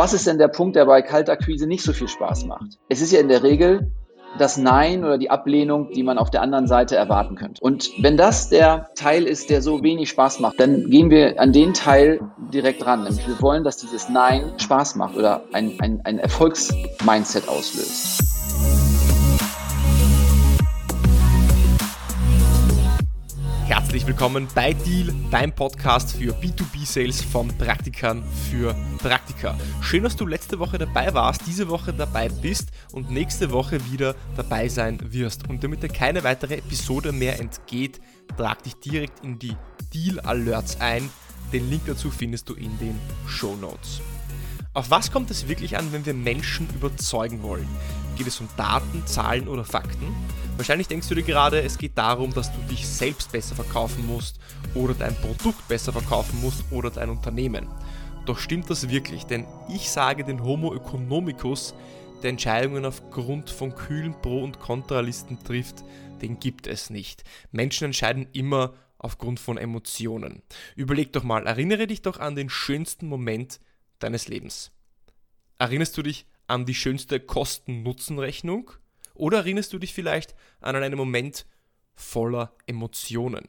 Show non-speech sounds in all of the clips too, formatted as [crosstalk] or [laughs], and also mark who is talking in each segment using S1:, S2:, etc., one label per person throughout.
S1: Was ist denn der Punkt, der bei Kaltakquise nicht so viel Spaß macht? Es ist ja in der Regel das Nein oder die Ablehnung, die man auf der anderen Seite erwarten könnte. Und wenn das der Teil ist, der so wenig Spaß macht, dann gehen wir an den Teil direkt ran. Nämlich wir wollen, dass dieses Nein Spaß macht oder ein, ein, ein Erfolgsmindset auslöst.
S2: Herzlich willkommen bei Deal, dein Podcast für B2B-Sales von Praktikern für Praktika. Schön, dass du letzte Woche dabei warst, diese Woche dabei bist und nächste Woche wieder dabei sein wirst. Und damit dir keine weitere Episode mehr entgeht, trag dich direkt in die Deal Alerts ein. Den Link dazu findest du in den Show Notes. Auf was kommt es wirklich an, wenn wir Menschen überzeugen wollen? Geht es um Daten, Zahlen oder Fakten? Wahrscheinlich denkst du dir gerade, es geht darum, dass du dich selbst besser verkaufen musst oder dein Produkt besser verkaufen musst oder dein Unternehmen. Doch stimmt das wirklich? Denn ich sage den Homo economicus, der Entscheidungen aufgrund von kühlen Pro- und Kontralisten trifft, den gibt es nicht. Menschen entscheiden immer aufgrund von Emotionen. Überleg doch mal, erinnere dich doch an den schönsten Moment deines Lebens. Erinnerst du dich an die schönste Kosten-Nutzen-Rechnung? Oder erinnerst du dich vielleicht an einen Moment voller Emotionen?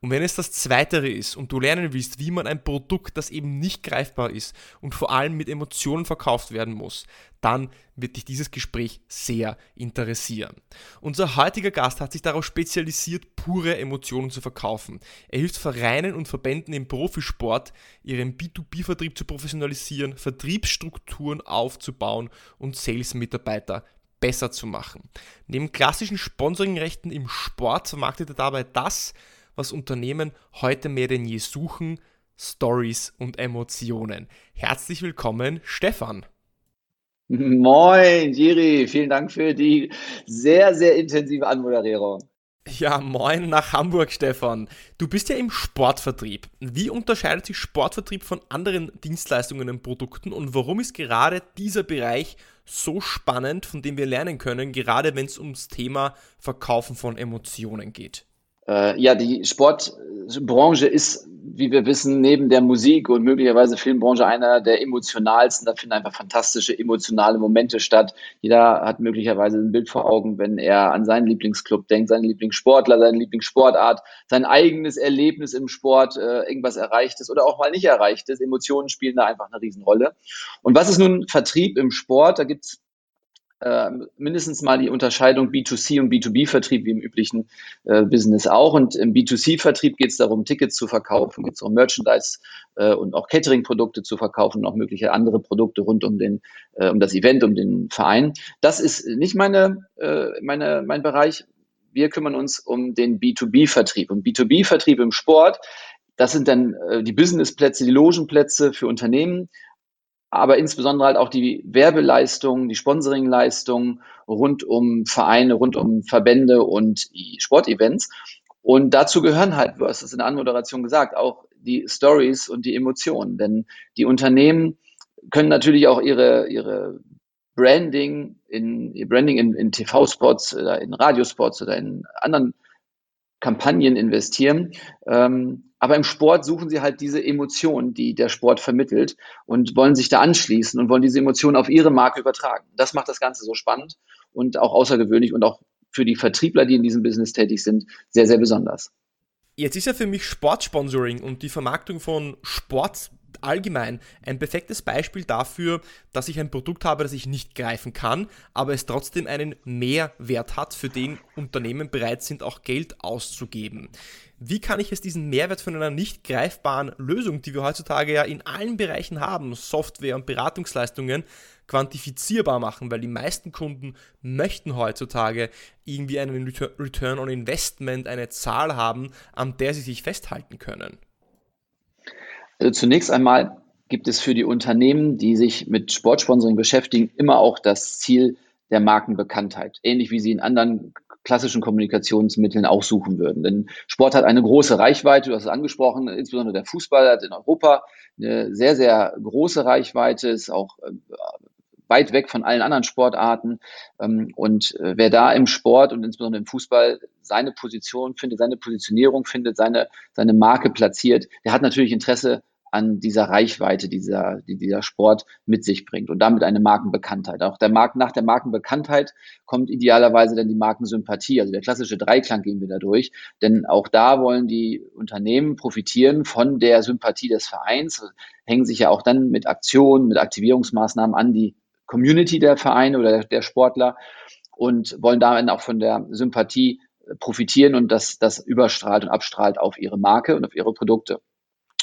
S2: Und wenn es das Zweitere ist und du lernen willst, wie man ein Produkt, das eben nicht greifbar ist und vor allem mit Emotionen verkauft werden muss, dann wird dich dieses Gespräch sehr interessieren. Unser heutiger Gast hat sich darauf spezialisiert, pure Emotionen zu verkaufen. Er hilft Vereinen und Verbänden im Profisport, ihren B2B-Vertrieb zu professionalisieren, Vertriebsstrukturen aufzubauen und Sales-Mitarbeiter besser zu machen. Neben klassischen Sponsoringrechten im Sport vermarktet er dabei das, was Unternehmen heute mehr denn je suchen, Stories und Emotionen. Herzlich willkommen, Stefan. [laughs]
S1: Moin, Jiri, vielen Dank für die sehr, sehr intensive Anmoderierung.
S2: Ja, moin nach Hamburg, Stefan. Du bist ja im Sportvertrieb. Wie unterscheidet sich Sportvertrieb von anderen Dienstleistungen und Produkten und warum ist gerade dieser Bereich so spannend, von dem wir lernen können, gerade wenn es ums Thema Verkaufen von Emotionen geht?
S1: Äh, ja, die Sportbranche ist, wie wir wissen, neben der Musik und möglicherweise Filmbranche einer der emotionalsten. Da finden einfach fantastische emotionale Momente statt. Jeder hat möglicherweise ein Bild vor Augen, wenn er an seinen Lieblingsclub denkt, seinen Lieblingssportler, seine Lieblingssportart, sein eigenes Erlebnis im Sport, äh, irgendwas Erreichtes oder auch mal nicht Erreichtes. Emotionen spielen da einfach eine Riesenrolle. Und was ist nun Vertrieb im Sport? Da gibt's äh, mindestens mal die Unterscheidung B2C und B2B-Vertrieb, wie im üblichen äh, Business auch. Und im B2C-Vertrieb geht es darum, Tickets zu verkaufen, geht es um Merchandise äh, und auch Catering-Produkte zu verkaufen und auch mögliche andere Produkte rund um, den, äh, um das Event, um den Verein. Das ist nicht meine, äh, meine, mein Bereich. Wir kümmern uns um den B2B-Vertrieb. Und B2B-Vertrieb im Sport, das sind dann äh, die Businessplätze, die Logenplätze für Unternehmen, aber insbesondere halt auch die Werbeleistungen, die Sponsoringleistungen rund um Vereine, rund um Verbände und Sportevents. Und dazu gehören halt, du hast es in der Anmoderation gesagt, auch die Stories und die Emotionen. Denn die Unternehmen können natürlich auch ihre, ihre Branding in, ihr Branding in, in TV-Spots oder in Radiospots oder in anderen Kampagnen investieren. Ähm, aber im Sport suchen sie halt diese Emotionen, die der Sport vermittelt und wollen sich da anschließen und wollen diese Emotionen auf ihre Marke übertragen. Das macht das Ganze so spannend und auch außergewöhnlich und auch für die Vertriebler, die in diesem Business tätig sind, sehr, sehr besonders.
S2: Jetzt ist ja für mich Sportsponsoring und die Vermarktung von Sport allgemein ein perfektes Beispiel dafür, dass ich ein Produkt habe, das ich nicht greifen kann, aber es trotzdem einen Mehrwert hat, für den Unternehmen bereit sind, auch Geld auszugeben. Wie kann ich jetzt diesen Mehrwert von einer nicht greifbaren Lösung, die wir heutzutage ja in allen Bereichen haben, Software und Beratungsleistungen, quantifizierbar machen, weil die meisten Kunden möchten heutzutage irgendwie einen Return on Investment, eine Zahl haben, an der sie sich festhalten können.
S1: Also zunächst einmal gibt es für die Unternehmen, die sich mit Sportsponsoring beschäftigen, immer auch das Ziel der Markenbekanntheit. Ähnlich wie sie in anderen klassischen Kommunikationsmitteln auch suchen würden. Denn Sport hat eine große Reichweite, du hast es angesprochen, insbesondere der Fußball hat in Europa eine sehr, sehr große Reichweite, ist auch äh, weit weg von allen anderen Sportarten. Ähm, und äh, wer da im Sport und insbesondere im Fußball seine Position findet, seine Positionierung findet, seine, seine Marke platziert, der hat natürlich Interesse an dieser Reichweite, dieser, die dieser Sport mit sich bringt und damit eine Markenbekanntheit. Auch der Marken, nach der Markenbekanntheit kommt idealerweise dann die Markensympathie. Also der klassische Dreiklang gehen wir da durch. Denn auch da wollen die Unternehmen profitieren von der Sympathie des Vereins, hängen sich ja auch dann mit Aktionen, mit Aktivierungsmaßnahmen an die Community der Vereine oder der Sportler und wollen damit auch von der Sympathie profitieren und das, das überstrahlt und abstrahlt auf ihre Marke und auf ihre Produkte.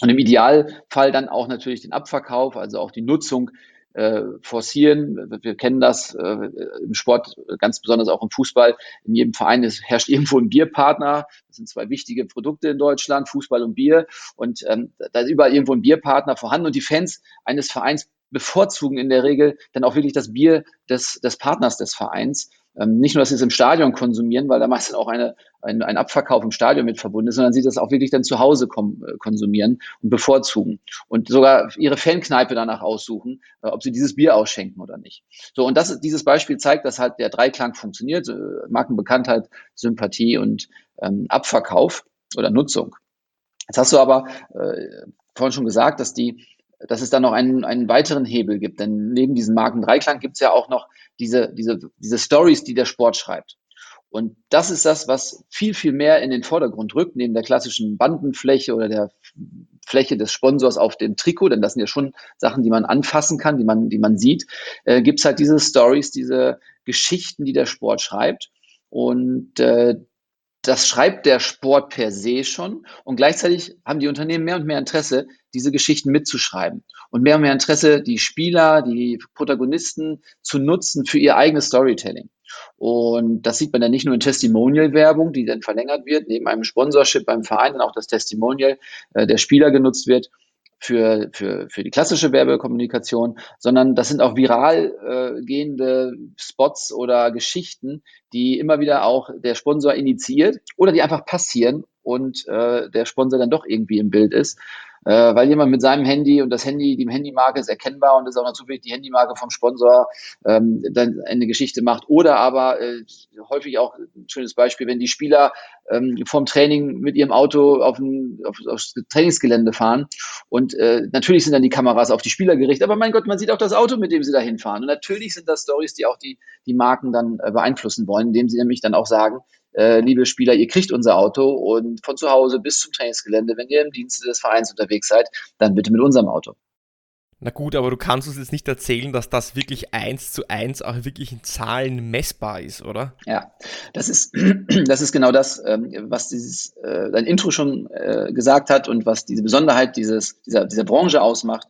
S1: Und im Idealfall dann auch natürlich den Abverkauf, also auch die Nutzung äh, forcieren. Wir kennen das äh, im Sport, ganz besonders auch im Fußball. In jedem Verein ist, herrscht irgendwo ein Bierpartner. Das sind zwei wichtige Produkte in Deutschland, Fußball und Bier. Und ähm, da ist überall irgendwo ein Bierpartner vorhanden. Und die Fans eines Vereins bevorzugen in der Regel dann auch wirklich das Bier des, des Partners des Vereins ähm, nicht nur, dass sie es im Stadion konsumieren, weil da meistens auch eine, ein, ein Abverkauf im Stadion mit verbunden ist, sondern sie das auch wirklich dann zu Hause kom äh, konsumieren und bevorzugen und sogar ihre Fankneipe danach aussuchen, äh, ob sie dieses Bier ausschenken oder nicht. So, und das, dieses Beispiel zeigt, dass halt der Dreiklang funktioniert, äh, Markenbekanntheit, Sympathie und ähm, Abverkauf oder Nutzung. Jetzt hast du aber äh, vorhin schon gesagt, dass die dass es dann noch einen, einen weiteren Hebel gibt. Denn neben diesem Markendreiklang gibt es ja auch noch diese, diese, diese Stories, die der Sport schreibt. Und das ist das, was viel, viel mehr in den Vordergrund rückt, neben der klassischen Bandenfläche oder der Fläche des Sponsors auf dem Trikot, denn das sind ja schon Sachen, die man anfassen kann, die man, die man sieht, äh, gibt es halt diese Stories, diese Geschichten, die der Sport schreibt. Und äh, das schreibt der Sport per se schon. Und gleichzeitig haben die Unternehmen mehr und mehr Interesse, diese Geschichten mitzuschreiben. Und mehr und mehr Interesse, die Spieler, die Protagonisten zu nutzen für ihr eigenes Storytelling. Und das sieht man dann nicht nur in Testimonial-Werbung, die dann verlängert wird, neben einem Sponsorship beim Verein dann auch das Testimonial äh, der Spieler genutzt wird, für, für, für die klassische Werbekommunikation, sondern das sind auch viral äh, gehende Spots oder Geschichten, die immer wieder auch der Sponsor initiiert oder die einfach passieren und äh, der Sponsor dann doch irgendwie im Bild ist äh, weil jemand mit seinem Handy und das Handy, die Handymarke ist erkennbar und ist auch noch zufällig die Handymarke vom Sponsor, ähm, dann eine Geschichte macht. Oder aber äh, häufig auch ein schönes Beispiel, wenn die Spieler ähm, vom Training mit ihrem Auto auf ein, auf, aufs Trainingsgelände fahren und äh, natürlich sind dann die Kameras auf die Spieler gerichtet, aber mein Gott, man sieht auch das Auto, mit dem sie da hinfahren. Und natürlich sind das Stories, die auch die, die Marken dann äh, beeinflussen wollen, indem sie nämlich dann auch sagen, äh, liebe Spieler, ihr kriegt unser Auto und von zu Hause bis zum Trainingsgelände, wenn ihr im Dienste des Vereins unterwegs seid, dann bitte mit unserem Auto.
S2: Na gut, aber du kannst uns jetzt nicht erzählen, dass das wirklich eins zu eins auch wirklich in Zahlen messbar ist, oder?
S1: Ja, das ist, [clears throat] das ist genau das, ähm, was dieses äh, dein Intro schon äh, gesagt hat und was diese Besonderheit dieses, dieser, dieser Branche ausmacht.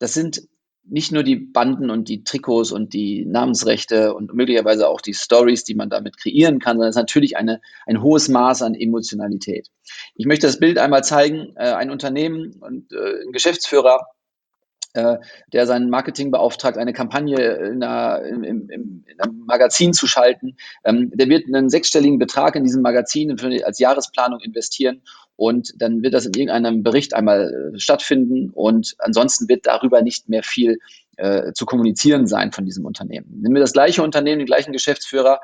S1: Das sind nicht nur die Banden und die Trikots und die Namensrechte und möglicherweise auch die Stories, die man damit kreieren kann, sondern es ist natürlich eine, ein hohes Maß an Emotionalität. Ich möchte das Bild einmal zeigen. Äh, ein Unternehmen und äh, ein Geschäftsführer der seinen Marketing beauftragt, eine Kampagne in, einer, im, im, in einem Magazin zu schalten. Ähm, der wird einen sechsstelligen Betrag in diesem Magazin als Jahresplanung investieren und dann wird das in irgendeinem Bericht einmal äh, stattfinden und ansonsten wird darüber nicht mehr viel äh, zu kommunizieren sein von diesem Unternehmen. Nehmen wir das gleiche Unternehmen, den gleichen Geschäftsführer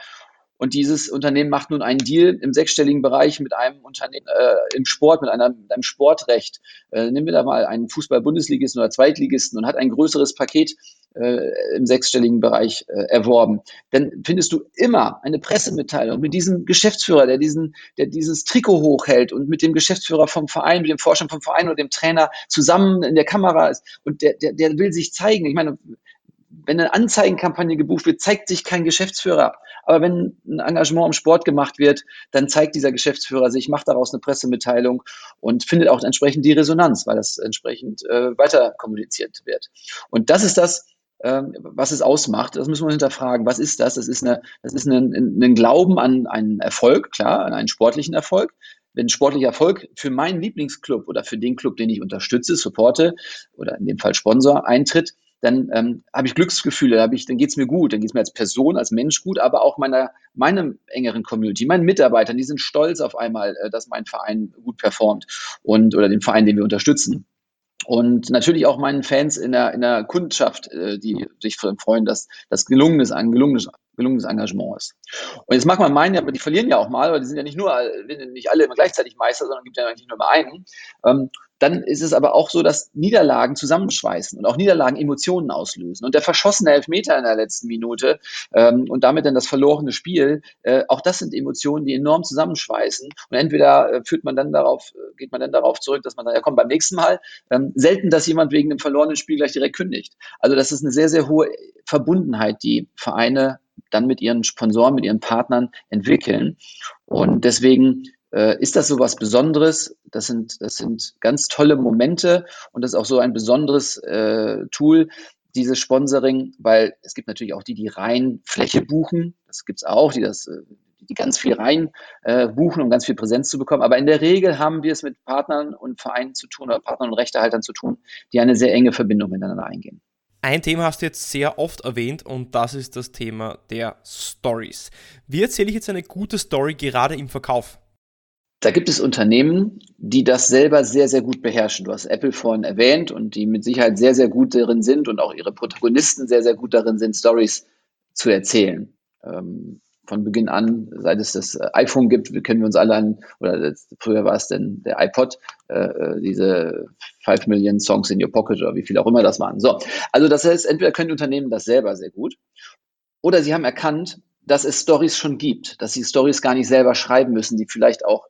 S1: und dieses Unternehmen macht nun einen Deal im sechsstelligen Bereich mit einem Unternehmen äh, im Sport, mit, einer, mit einem Sportrecht. Äh, nehmen wir da mal einen Fußball-Bundesligisten oder Zweitligisten und hat ein größeres Paket äh, im sechsstelligen Bereich äh, erworben. Dann findest du immer eine Pressemitteilung mit diesem Geschäftsführer, der diesen, der dieses Trikot hochhält und mit dem Geschäftsführer vom Verein, mit dem Vorstand vom Verein oder dem Trainer zusammen in der Kamera ist und der, der, der will sich zeigen. Ich meine, wenn eine Anzeigenkampagne gebucht wird, zeigt sich kein Geschäftsführer. Aber wenn ein Engagement im Sport gemacht wird, dann zeigt dieser Geschäftsführer sich, macht daraus eine Pressemitteilung und findet auch entsprechend die Resonanz, weil das entsprechend äh, weiter kommuniziert wird. Und das ist das, äh, was es ausmacht. Das müssen wir hinterfragen. Was ist das? Das ist, eine, das ist ein, ein Glauben an einen Erfolg, klar, an einen sportlichen Erfolg wenn sportlicher Erfolg für meinen Lieblingsclub oder für den Club, den ich unterstütze, supporte oder in dem Fall Sponsor eintritt, dann ähm, habe ich Glücksgefühle, dann, ich, dann geht es mir gut, dann geht es mir als Person, als Mensch gut, aber auch meiner, meinem engeren Community, meinen Mitarbeitern, die sind stolz auf einmal, äh, dass mein Verein gut performt und oder den Verein, den wir unterstützen. Und natürlich auch meinen Fans in der, in der Kundschaft, äh, die sich freuen, dass das gelungen ist, ein gelungenes gelungenes Engagement ist. Und jetzt mag man meinen, aber die verlieren ja auch mal, weil die sind ja nicht nur, nicht alle immer gleichzeitig Meister, sondern gibt ja eigentlich nur immer einen. Ähm, dann ist es aber auch so, dass Niederlagen zusammenschweißen und auch Niederlagen Emotionen auslösen. Und der verschossene Elfmeter in der letzten Minute ähm, und damit dann das verlorene Spiel, äh, auch das sind Emotionen, die enorm zusammenschweißen. Und entweder äh, führt man dann darauf, äh, geht man dann darauf zurück, dass man dann, ja komm, beim nächsten Mal, ähm, selten, dass jemand wegen dem verlorenen Spiel gleich direkt kündigt. Also das ist eine sehr, sehr hohe Verbundenheit, die Vereine dann mit ihren Sponsoren, mit ihren Partnern entwickeln. Und deswegen äh, ist das so was Besonderes. Das sind, das sind ganz tolle Momente und das ist auch so ein besonderes äh, Tool, dieses Sponsoring, weil es gibt natürlich auch die, die rein Fläche buchen. Das gibt's auch, die das äh, die ganz viel rein äh, buchen, um ganz viel Präsenz zu bekommen. Aber in der Regel haben wir es mit Partnern und Vereinen zu tun oder Partnern und Rechtehaltern zu tun, die eine sehr enge Verbindung miteinander eingehen.
S2: Ein Thema hast du jetzt sehr oft erwähnt und das ist das Thema der Stories. Wie erzähle ich jetzt eine gute Story gerade im Verkauf?
S1: Da gibt es Unternehmen, die das selber sehr, sehr gut beherrschen. Du hast Apple vorhin erwähnt und die mit Sicherheit sehr, sehr gut darin sind und auch ihre Protagonisten sehr, sehr gut darin sind, Stories zu erzählen. Ähm, von Beginn an, seit es das äh, iPhone gibt, kennen wir uns alle an, oder früher war es denn der iPod, äh, äh diese 5 Million Songs in your Pocket oder wie viel auch immer das waren. So, also das heißt, entweder können Unternehmen das selber sehr gut oder sie haben erkannt, dass es Stories schon gibt, dass sie Stories gar nicht selber schreiben müssen, die vielleicht auch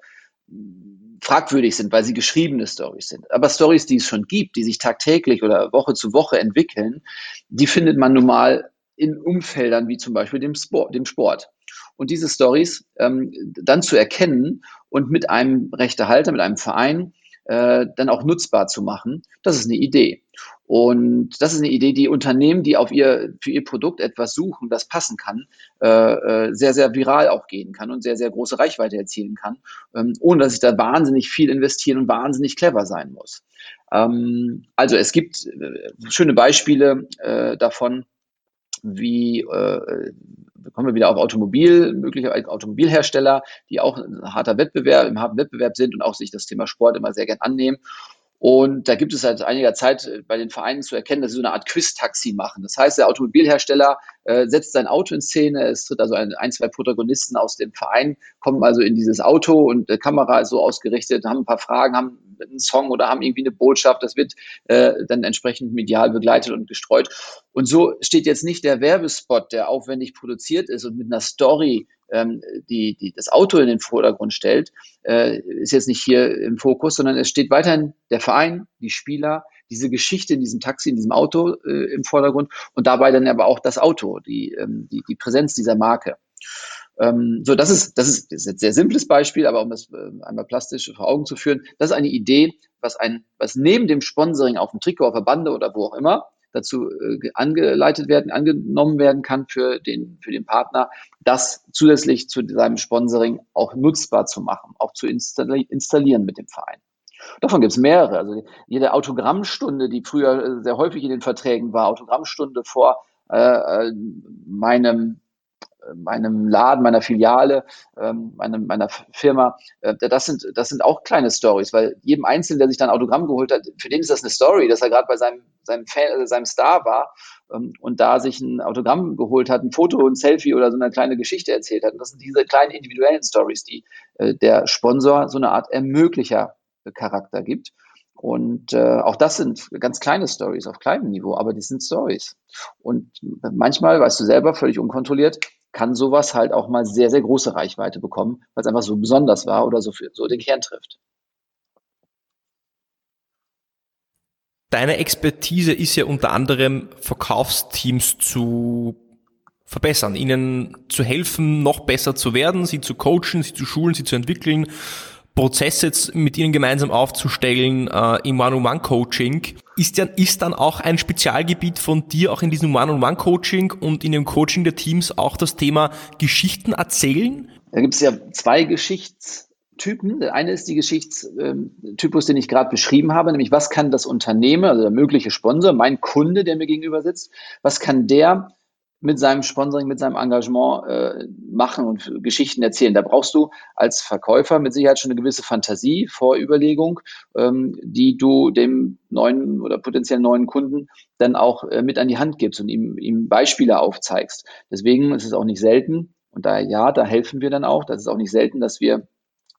S1: fragwürdig sind, weil sie geschriebene Stories sind. Aber Stories, die es schon gibt, die sich tagtäglich oder Woche zu Woche entwickeln, die findet man nun mal in Umfeldern wie zum Beispiel dem Sport. Dem Sport. Und diese Stories ähm, dann zu erkennen und mit einem Rechtehalter, mit einem Verein äh, dann auch nutzbar zu machen, das ist eine Idee. Und das ist eine Idee, die Unternehmen, die auf ihr, für ihr Produkt etwas suchen, das passen kann, äh, äh, sehr, sehr viral auch gehen kann und sehr, sehr große Reichweite erzielen kann, ähm, ohne dass ich da wahnsinnig viel investieren und wahnsinnig clever sein muss. Ähm, also es gibt äh, schöne Beispiele äh, davon, wie äh, kommen wir wieder auf Automobil, mögliche Automobilhersteller, die auch ein harter Wettbewerb, im harten Wettbewerb sind und auch sich das Thema Sport immer sehr gern annehmen. Und da gibt es seit einiger Zeit äh, bei den Vereinen zu erkennen, dass sie so eine Art Quiz-Taxi machen. Das heißt, der Automobilhersteller äh, setzt sein Auto in Szene, es tritt also ein, ein, zwei Protagonisten aus dem Verein, kommen also in dieses Auto und die Kamera ist so ausgerichtet, haben ein paar Fragen, haben einen Song oder haben irgendwie eine Botschaft. Das wird äh, dann entsprechend medial begleitet und gestreut. Und so steht jetzt nicht der Werbespot, der aufwendig produziert ist und mit einer Story ähm, die, die das Auto in den Vordergrund stellt, äh, ist jetzt nicht hier im Fokus, sondern es steht weiterhin der Verein, die Spieler, diese Geschichte in diesem Taxi, in diesem Auto äh, im Vordergrund und dabei dann aber auch das Auto, die, ähm, die, die Präsenz dieser Marke. Ähm, so, das ist, das ist, das ein sehr simples Beispiel, aber um das äh, einmal plastisch vor Augen zu führen, das ist eine Idee, was ein, was neben dem Sponsoring auf dem Trikot, auf der Bande oder wo auch immer dazu äh, angeleitet werden, angenommen werden kann für den, für den Partner, das zusätzlich zu seinem Sponsoring auch nutzbar zu machen, auch zu installi installieren mit dem Verein. Davon gibt es mehrere. Also jede Autogrammstunde, die früher äh, sehr häufig in den Verträgen war, Autogrammstunde vor äh, äh meinem meinem Laden, meiner Filiale, ähm, meinem, meiner Firma, äh, das sind, das sind auch kleine Stories, weil jedem Einzelnen, der sich dann Autogramm geholt hat, für den ist das eine Story, dass er gerade bei seinem, seinem, Fan, äh, seinem Star war ähm, und da sich ein Autogramm geholt hat, ein Foto, ein Selfie oder so eine kleine Geschichte erzählt hat. Und das sind diese kleinen individuellen Stories, die äh, der Sponsor so eine Art Ermöglicher Charakter gibt. Und äh, auch das sind ganz kleine Stories auf kleinem Niveau, aber die sind Stories. Und manchmal, weißt du selber, völlig unkontrolliert, kann sowas halt auch mal sehr, sehr große Reichweite bekommen, weil es einfach so besonders war oder so, für, so den Kern trifft.
S2: Deine Expertise ist ja unter anderem Verkaufsteams zu verbessern, ihnen zu helfen, noch besser zu werden, sie zu coachen, sie zu schulen, sie zu entwickeln, Prozesse mit ihnen gemeinsam aufzustellen äh, im One-on-One-Coaching. Ist, ja, ist dann auch ein Spezialgebiet von dir, auch in diesem One-on-One-Coaching und in dem Coaching der Teams auch das Thema Geschichten erzählen?
S1: Da gibt es ja zwei Geschichtstypen. Der eine ist die Geschichtstypus, den ich gerade beschrieben habe, nämlich was kann das Unternehmen, also der mögliche Sponsor, mein Kunde, der mir gegenüber sitzt, was kann der mit seinem Sponsoring, mit seinem Engagement äh, machen und Geschichten erzählen. Da brauchst du als Verkäufer mit Sicherheit schon eine gewisse Fantasie, Vorüberlegung, ähm, die du dem neuen oder potenziell neuen Kunden dann auch äh, mit an die Hand gibst und ihm, ihm Beispiele aufzeigst. Deswegen ist es auch nicht selten, und da ja, da helfen wir dann auch. Das ist auch nicht selten, dass wir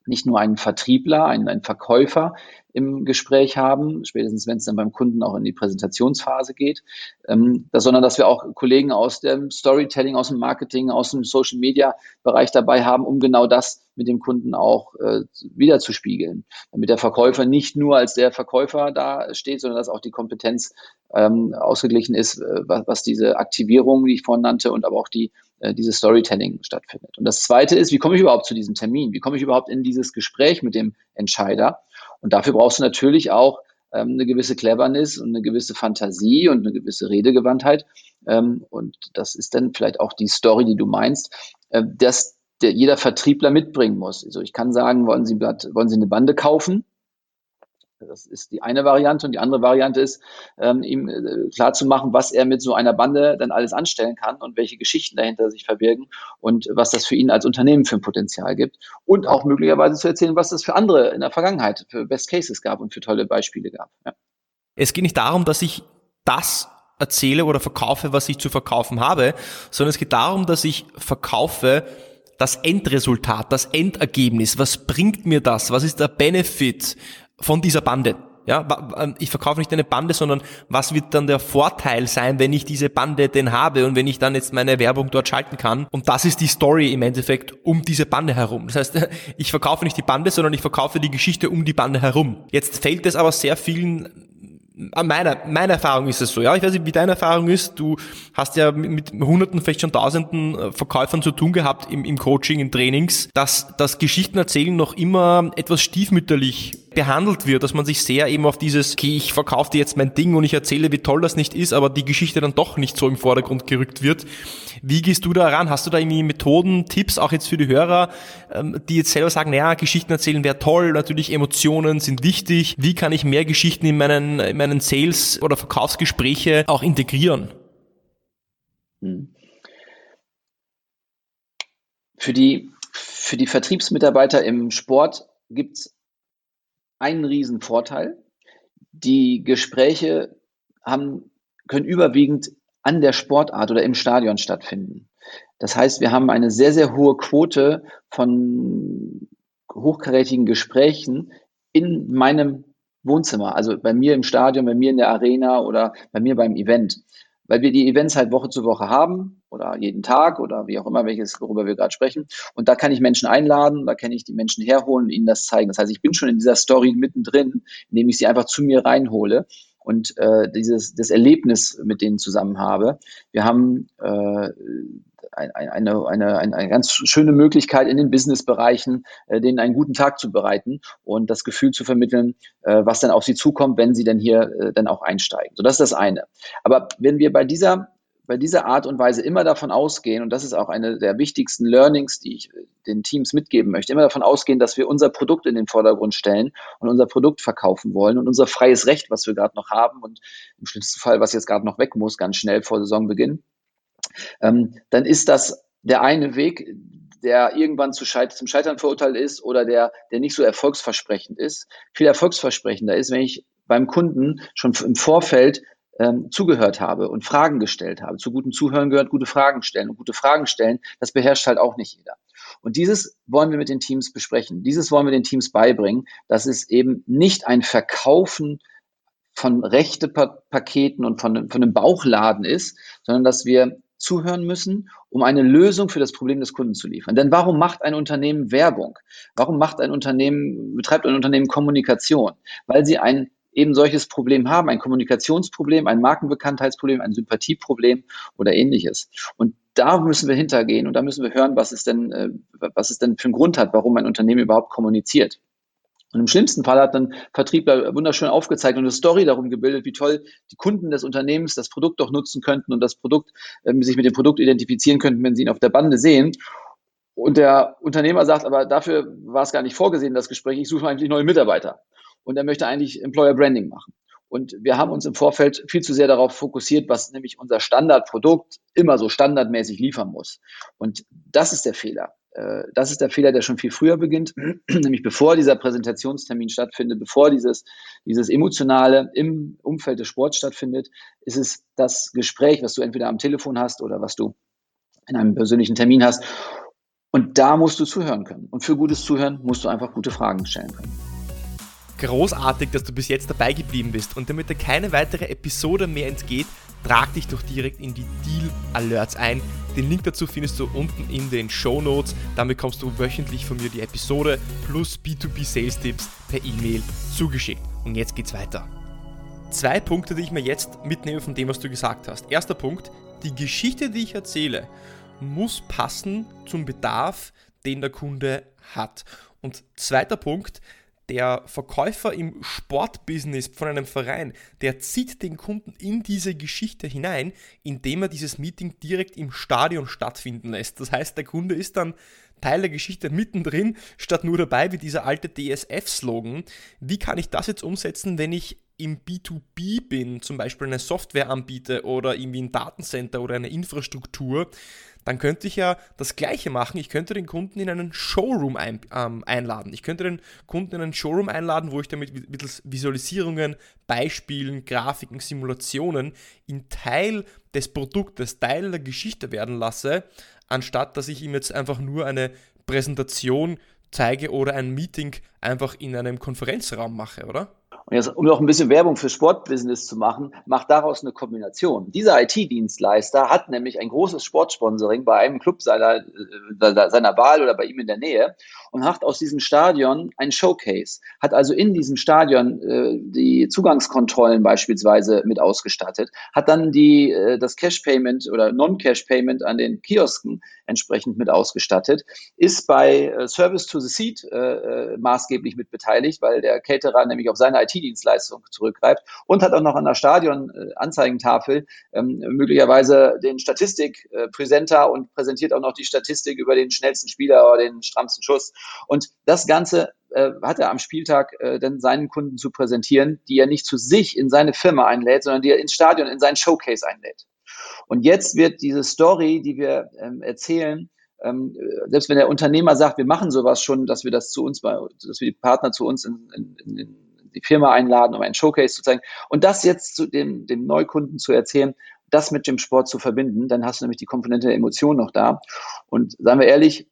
S1: nicht nur einen Vertriebler, einen, einen Verkäufer im Gespräch haben, spätestens wenn es dann beim Kunden auch in die Präsentationsphase geht, ähm, das, sondern dass wir auch Kollegen aus dem Storytelling, aus dem Marketing, aus dem Social Media Bereich dabei haben, um genau das mit dem Kunden auch äh, wiederzuspiegeln. Damit der Verkäufer nicht nur als der Verkäufer da steht, sondern dass auch die Kompetenz ähm, ausgeglichen ist, äh, was, was diese Aktivierung, die ich vorhin nannte, und aber auch die äh, dieses Storytelling stattfindet. Und das Zweite ist, wie komme ich überhaupt zu diesem Termin? Wie komme ich überhaupt in dieses Gespräch mit dem Entscheider? Und dafür brauchst du natürlich auch ähm, eine gewisse Cleverness und eine gewisse Fantasie und eine gewisse Redegewandtheit. Ähm, und das ist dann vielleicht auch die Story, die du meinst, äh, dass der, jeder Vertriebler mitbringen muss. Also ich kann sagen, wollen Sie, wollen Sie eine Bande kaufen? Das ist die eine Variante. Und die andere Variante ist, ähm, ihm äh, klarzumachen, was er mit so einer Bande dann alles anstellen kann und welche Geschichten dahinter sich verbirgen und was das für ihn als Unternehmen für ein Potenzial gibt. Und auch möglicherweise zu erzählen, was das für andere in der Vergangenheit für Best Cases gab und für tolle Beispiele gab. Ja.
S2: Es geht nicht darum, dass ich das erzähle oder verkaufe, was ich zu verkaufen habe, sondern es geht darum, dass ich verkaufe, das Endresultat, das Endergebnis, was bringt mir das, was ist der Benefit, von dieser Bande. Ja, ich verkaufe nicht eine Bande, sondern was wird dann der Vorteil sein, wenn ich diese Bande denn habe und wenn ich dann jetzt meine Werbung dort schalten kann? Und das ist die Story im Endeffekt um diese Bande herum. Das heißt, [laughs] ich verkaufe nicht die Bande, sondern ich verkaufe die Geschichte um die Bande herum. Jetzt fällt es aber sehr vielen meiner, meine Erfahrung ist es so, ja. Ich weiß nicht, wie deine Erfahrung ist. Du hast ja mit Hunderten, vielleicht schon Tausenden äh, Verkäufern zu tun gehabt im, im Coaching, in Trainings, dass das Geschichtenerzählen noch immer etwas stiefmütterlich behandelt wird, dass man sich sehr eben auf dieses, okay, ich verkaufe dir jetzt mein Ding und ich erzähle, wie toll das nicht ist, aber die Geschichte dann doch nicht so im Vordergrund gerückt wird. Wie gehst du da ran? Hast du da irgendwie Methoden, Tipps, auch jetzt für die Hörer, ähm, die jetzt selber sagen, naja, Geschichten erzählen wäre toll, natürlich Emotionen sind wichtig. Wie kann ich mehr Geschichten in meinen, in meinen Sales- oder Verkaufsgespräche auch integrieren? Hm.
S1: Für die, für die Vertriebsmitarbeiter im Sport gibt es einen riesen Vorteil. Die Gespräche haben, können überwiegend an der Sportart oder im Stadion stattfinden. Das heißt, wir haben eine sehr, sehr hohe Quote von hochkarätigen Gesprächen in meinem Wohnzimmer, also bei mir im Stadion, bei mir in der Arena oder bei mir beim Event. Weil wir die Events halt Woche zu Woche haben oder jeden Tag oder wie auch immer, welches, worüber wir gerade sprechen. Und da kann ich Menschen einladen, da kann ich die Menschen herholen und ihnen das zeigen. Das heißt, ich bin schon in dieser Story mittendrin, indem ich sie einfach zu mir reinhole und äh, dieses das Erlebnis mit denen zusammen habe. Wir haben äh, eine, eine, eine, eine ganz schöne Möglichkeit in den Businessbereichen, äh, denen einen guten Tag zu bereiten und das Gefühl zu vermitteln, äh, was dann auf sie zukommt, wenn sie dann hier äh, dann auch einsteigen. So, das ist das eine. Aber wenn wir bei dieser bei dieser Art und Weise immer davon ausgehen, und das ist auch eine der wichtigsten Learnings, die ich den Teams mitgeben möchte, immer davon ausgehen, dass wir unser Produkt in den Vordergrund stellen und unser Produkt verkaufen wollen und unser freies Recht, was wir gerade noch haben und im schlimmsten Fall, was jetzt gerade noch weg muss, ganz schnell vor Saisonbeginn, ähm, dann ist das der eine Weg, der irgendwann zu Scheit zum Scheitern verurteilt ist oder der, der nicht so erfolgsversprechend ist. Viel erfolgsversprechender ist, wenn ich beim Kunden schon im Vorfeld ähm, zugehört habe und Fragen gestellt habe. Zu guten Zuhören gehört gute Fragen stellen. Und gute Fragen stellen, das beherrscht halt auch nicht jeder. Und dieses wollen wir mit den Teams besprechen. Dieses wollen wir den Teams beibringen, dass es eben nicht ein Verkaufen von Rechtepaketen und von, von einem Bauchladen ist, sondern dass wir zuhören müssen, um eine Lösung für das Problem des Kunden zu liefern. Denn warum macht ein Unternehmen Werbung? Warum macht ein Unternehmen, betreibt ein Unternehmen Kommunikation? Weil sie ein eben solches Problem haben, ein Kommunikationsproblem, ein Markenbekanntheitsproblem, ein Sympathieproblem oder ähnliches. Und da müssen wir hintergehen und da müssen wir hören, was es denn, äh, was es denn für einen Grund hat, warum ein Unternehmen überhaupt kommuniziert. Und im schlimmsten Fall hat dann Vertriebler wunderschön aufgezeigt und eine Story darum gebildet, wie toll die Kunden des Unternehmens das Produkt doch nutzen könnten und das Produkt, äh, sich mit dem Produkt identifizieren könnten, wenn sie ihn auf der Bande sehen. Und der Unternehmer sagt, aber dafür war es gar nicht vorgesehen, das Gespräch, ich suche eigentlich neue Mitarbeiter und er möchte eigentlich Employer Branding machen. Und wir haben uns im Vorfeld viel zu sehr darauf fokussiert, was nämlich unser Standardprodukt immer so standardmäßig liefern muss. Und das ist der Fehler. Äh, das ist der Fehler, der schon viel früher beginnt, [clears throat] nämlich bevor dieser Präsentationstermin stattfindet, bevor dieses, dieses Emotionale im Umfeld des Sports stattfindet, ist es das Gespräch, was du entweder am Telefon hast oder was du in einem persönlichen Termin hast. Und da musst du zuhören können. Und für gutes Zuhören musst du einfach gute Fragen stellen können.
S2: Großartig, dass du bis jetzt dabei geblieben bist. Und damit dir keine weitere Episode mehr entgeht, trag dich doch direkt in die Deal Alerts ein. Den Link dazu findest du unten in den Show Notes. Damit bekommst du wöchentlich von mir die Episode plus B2B Sales Tipps per E-Mail zugeschickt. Und jetzt geht's weiter. Zwei Punkte, die ich mir jetzt mitnehme von dem, was du gesagt hast. Erster Punkt, die Geschichte, die ich erzähle, muss passen zum Bedarf, den der Kunde hat. Und zweiter Punkt, der Verkäufer im Sportbusiness von einem Verein, der zieht den Kunden in diese Geschichte hinein, indem er dieses Meeting direkt im Stadion stattfinden lässt. Das heißt, der Kunde ist dann Teil der Geschichte mittendrin, statt nur dabei wie dieser alte DSF-Slogan. Wie kann ich das jetzt umsetzen, wenn ich im B2B bin, zum Beispiel eine Software anbiete oder irgendwie ein Datencenter oder eine Infrastruktur? Dann könnte ich ja das gleiche machen. Ich könnte den Kunden in einen Showroom ein, ähm, einladen. Ich könnte den Kunden in einen Showroom einladen, wo ich damit mittels Visualisierungen, Beispielen, Grafiken, Simulationen in Teil des Produktes, Teil der Geschichte werden lasse, anstatt dass ich ihm jetzt einfach nur eine Präsentation zeige oder ein Meeting einfach in einem Konferenzraum mache, oder?
S1: Und jetzt, um noch ein bisschen Werbung für Sportbusiness zu machen, macht daraus eine Kombination. Dieser IT-Dienstleister hat nämlich ein großes Sportsponsoring bei einem Club seiner, äh, seiner Wahl oder bei ihm in der Nähe und hat aus diesem Stadion ein Showcase, hat also in diesem Stadion äh, die Zugangskontrollen beispielsweise mit ausgestattet, hat dann die, äh, das Cash-Payment oder Non-Cash-Payment an den Kiosken entsprechend mit ausgestattet, ist bei äh, Service to the Seat äh, äh, maßgeblich mit beteiligt, weil der Caterer nämlich auf seine IT-Dienstleistung zurückgreift und hat auch noch an der Stadion-Anzeigentafel ähm, möglicherweise den Statistik-Präsenter und präsentiert auch noch die Statistik über den schnellsten Spieler oder den strammsten Schuss. Und das Ganze äh, hat er am Spieltag äh, dann seinen Kunden zu präsentieren, die er nicht zu sich in seine Firma einlädt, sondern die er ins Stadion, in seinen Showcase einlädt. Und jetzt wird diese Story, die wir ähm, erzählen, ähm, selbst wenn der Unternehmer sagt, wir machen sowas schon, dass wir das zu uns, dass wir die Partner zu uns in, in, in die Firma einladen, um einen Showcase zu zeigen. Und das jetzt zu dem, dem Neukunden zu erzählen, das mit dem Sport zu verbinden, dann hast du nämlich die Komponente der Emotion noch da. Und sagen wir ehrlich,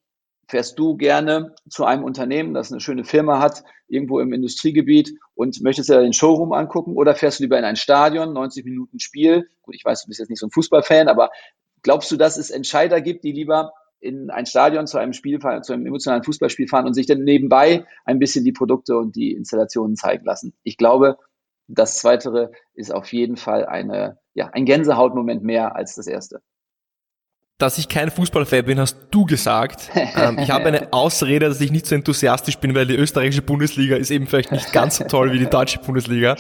S1: fährst du gerne zu einem Unternehmen, das eine schöne Firma hat, irgendwo im Industriegebiet und möchtest dir den Showroom angucken oder fährst du lieber in ein Stadion, 90 Minuten Spiel? Gut, ich weiß, du bist jetzt nicht so ein Fußballfan, aber glaubst du, dass es Entscheider gibt, die lieber in ein Stadion zu einem Spiel zu einem emotionalen Fußballspiel fahren und sich dann nebenbei ein bisschen die Produkte und die Installationen zeigen lassen? Ich glaube, das Zweitere ist auf jeden Fall eine, ja, ein Gänsehautmoment mehr als das Erste
S2: dass ich kein Fußballfan bin, hast du gesagt. [laughs] Ähm, ich habe eine Ausrede, dass ich nicht so enthusiastisch bin, weil die österreichische Bundesliga ist eben vielleicht nicht ganz so toll wie die deutsche Bundesliga.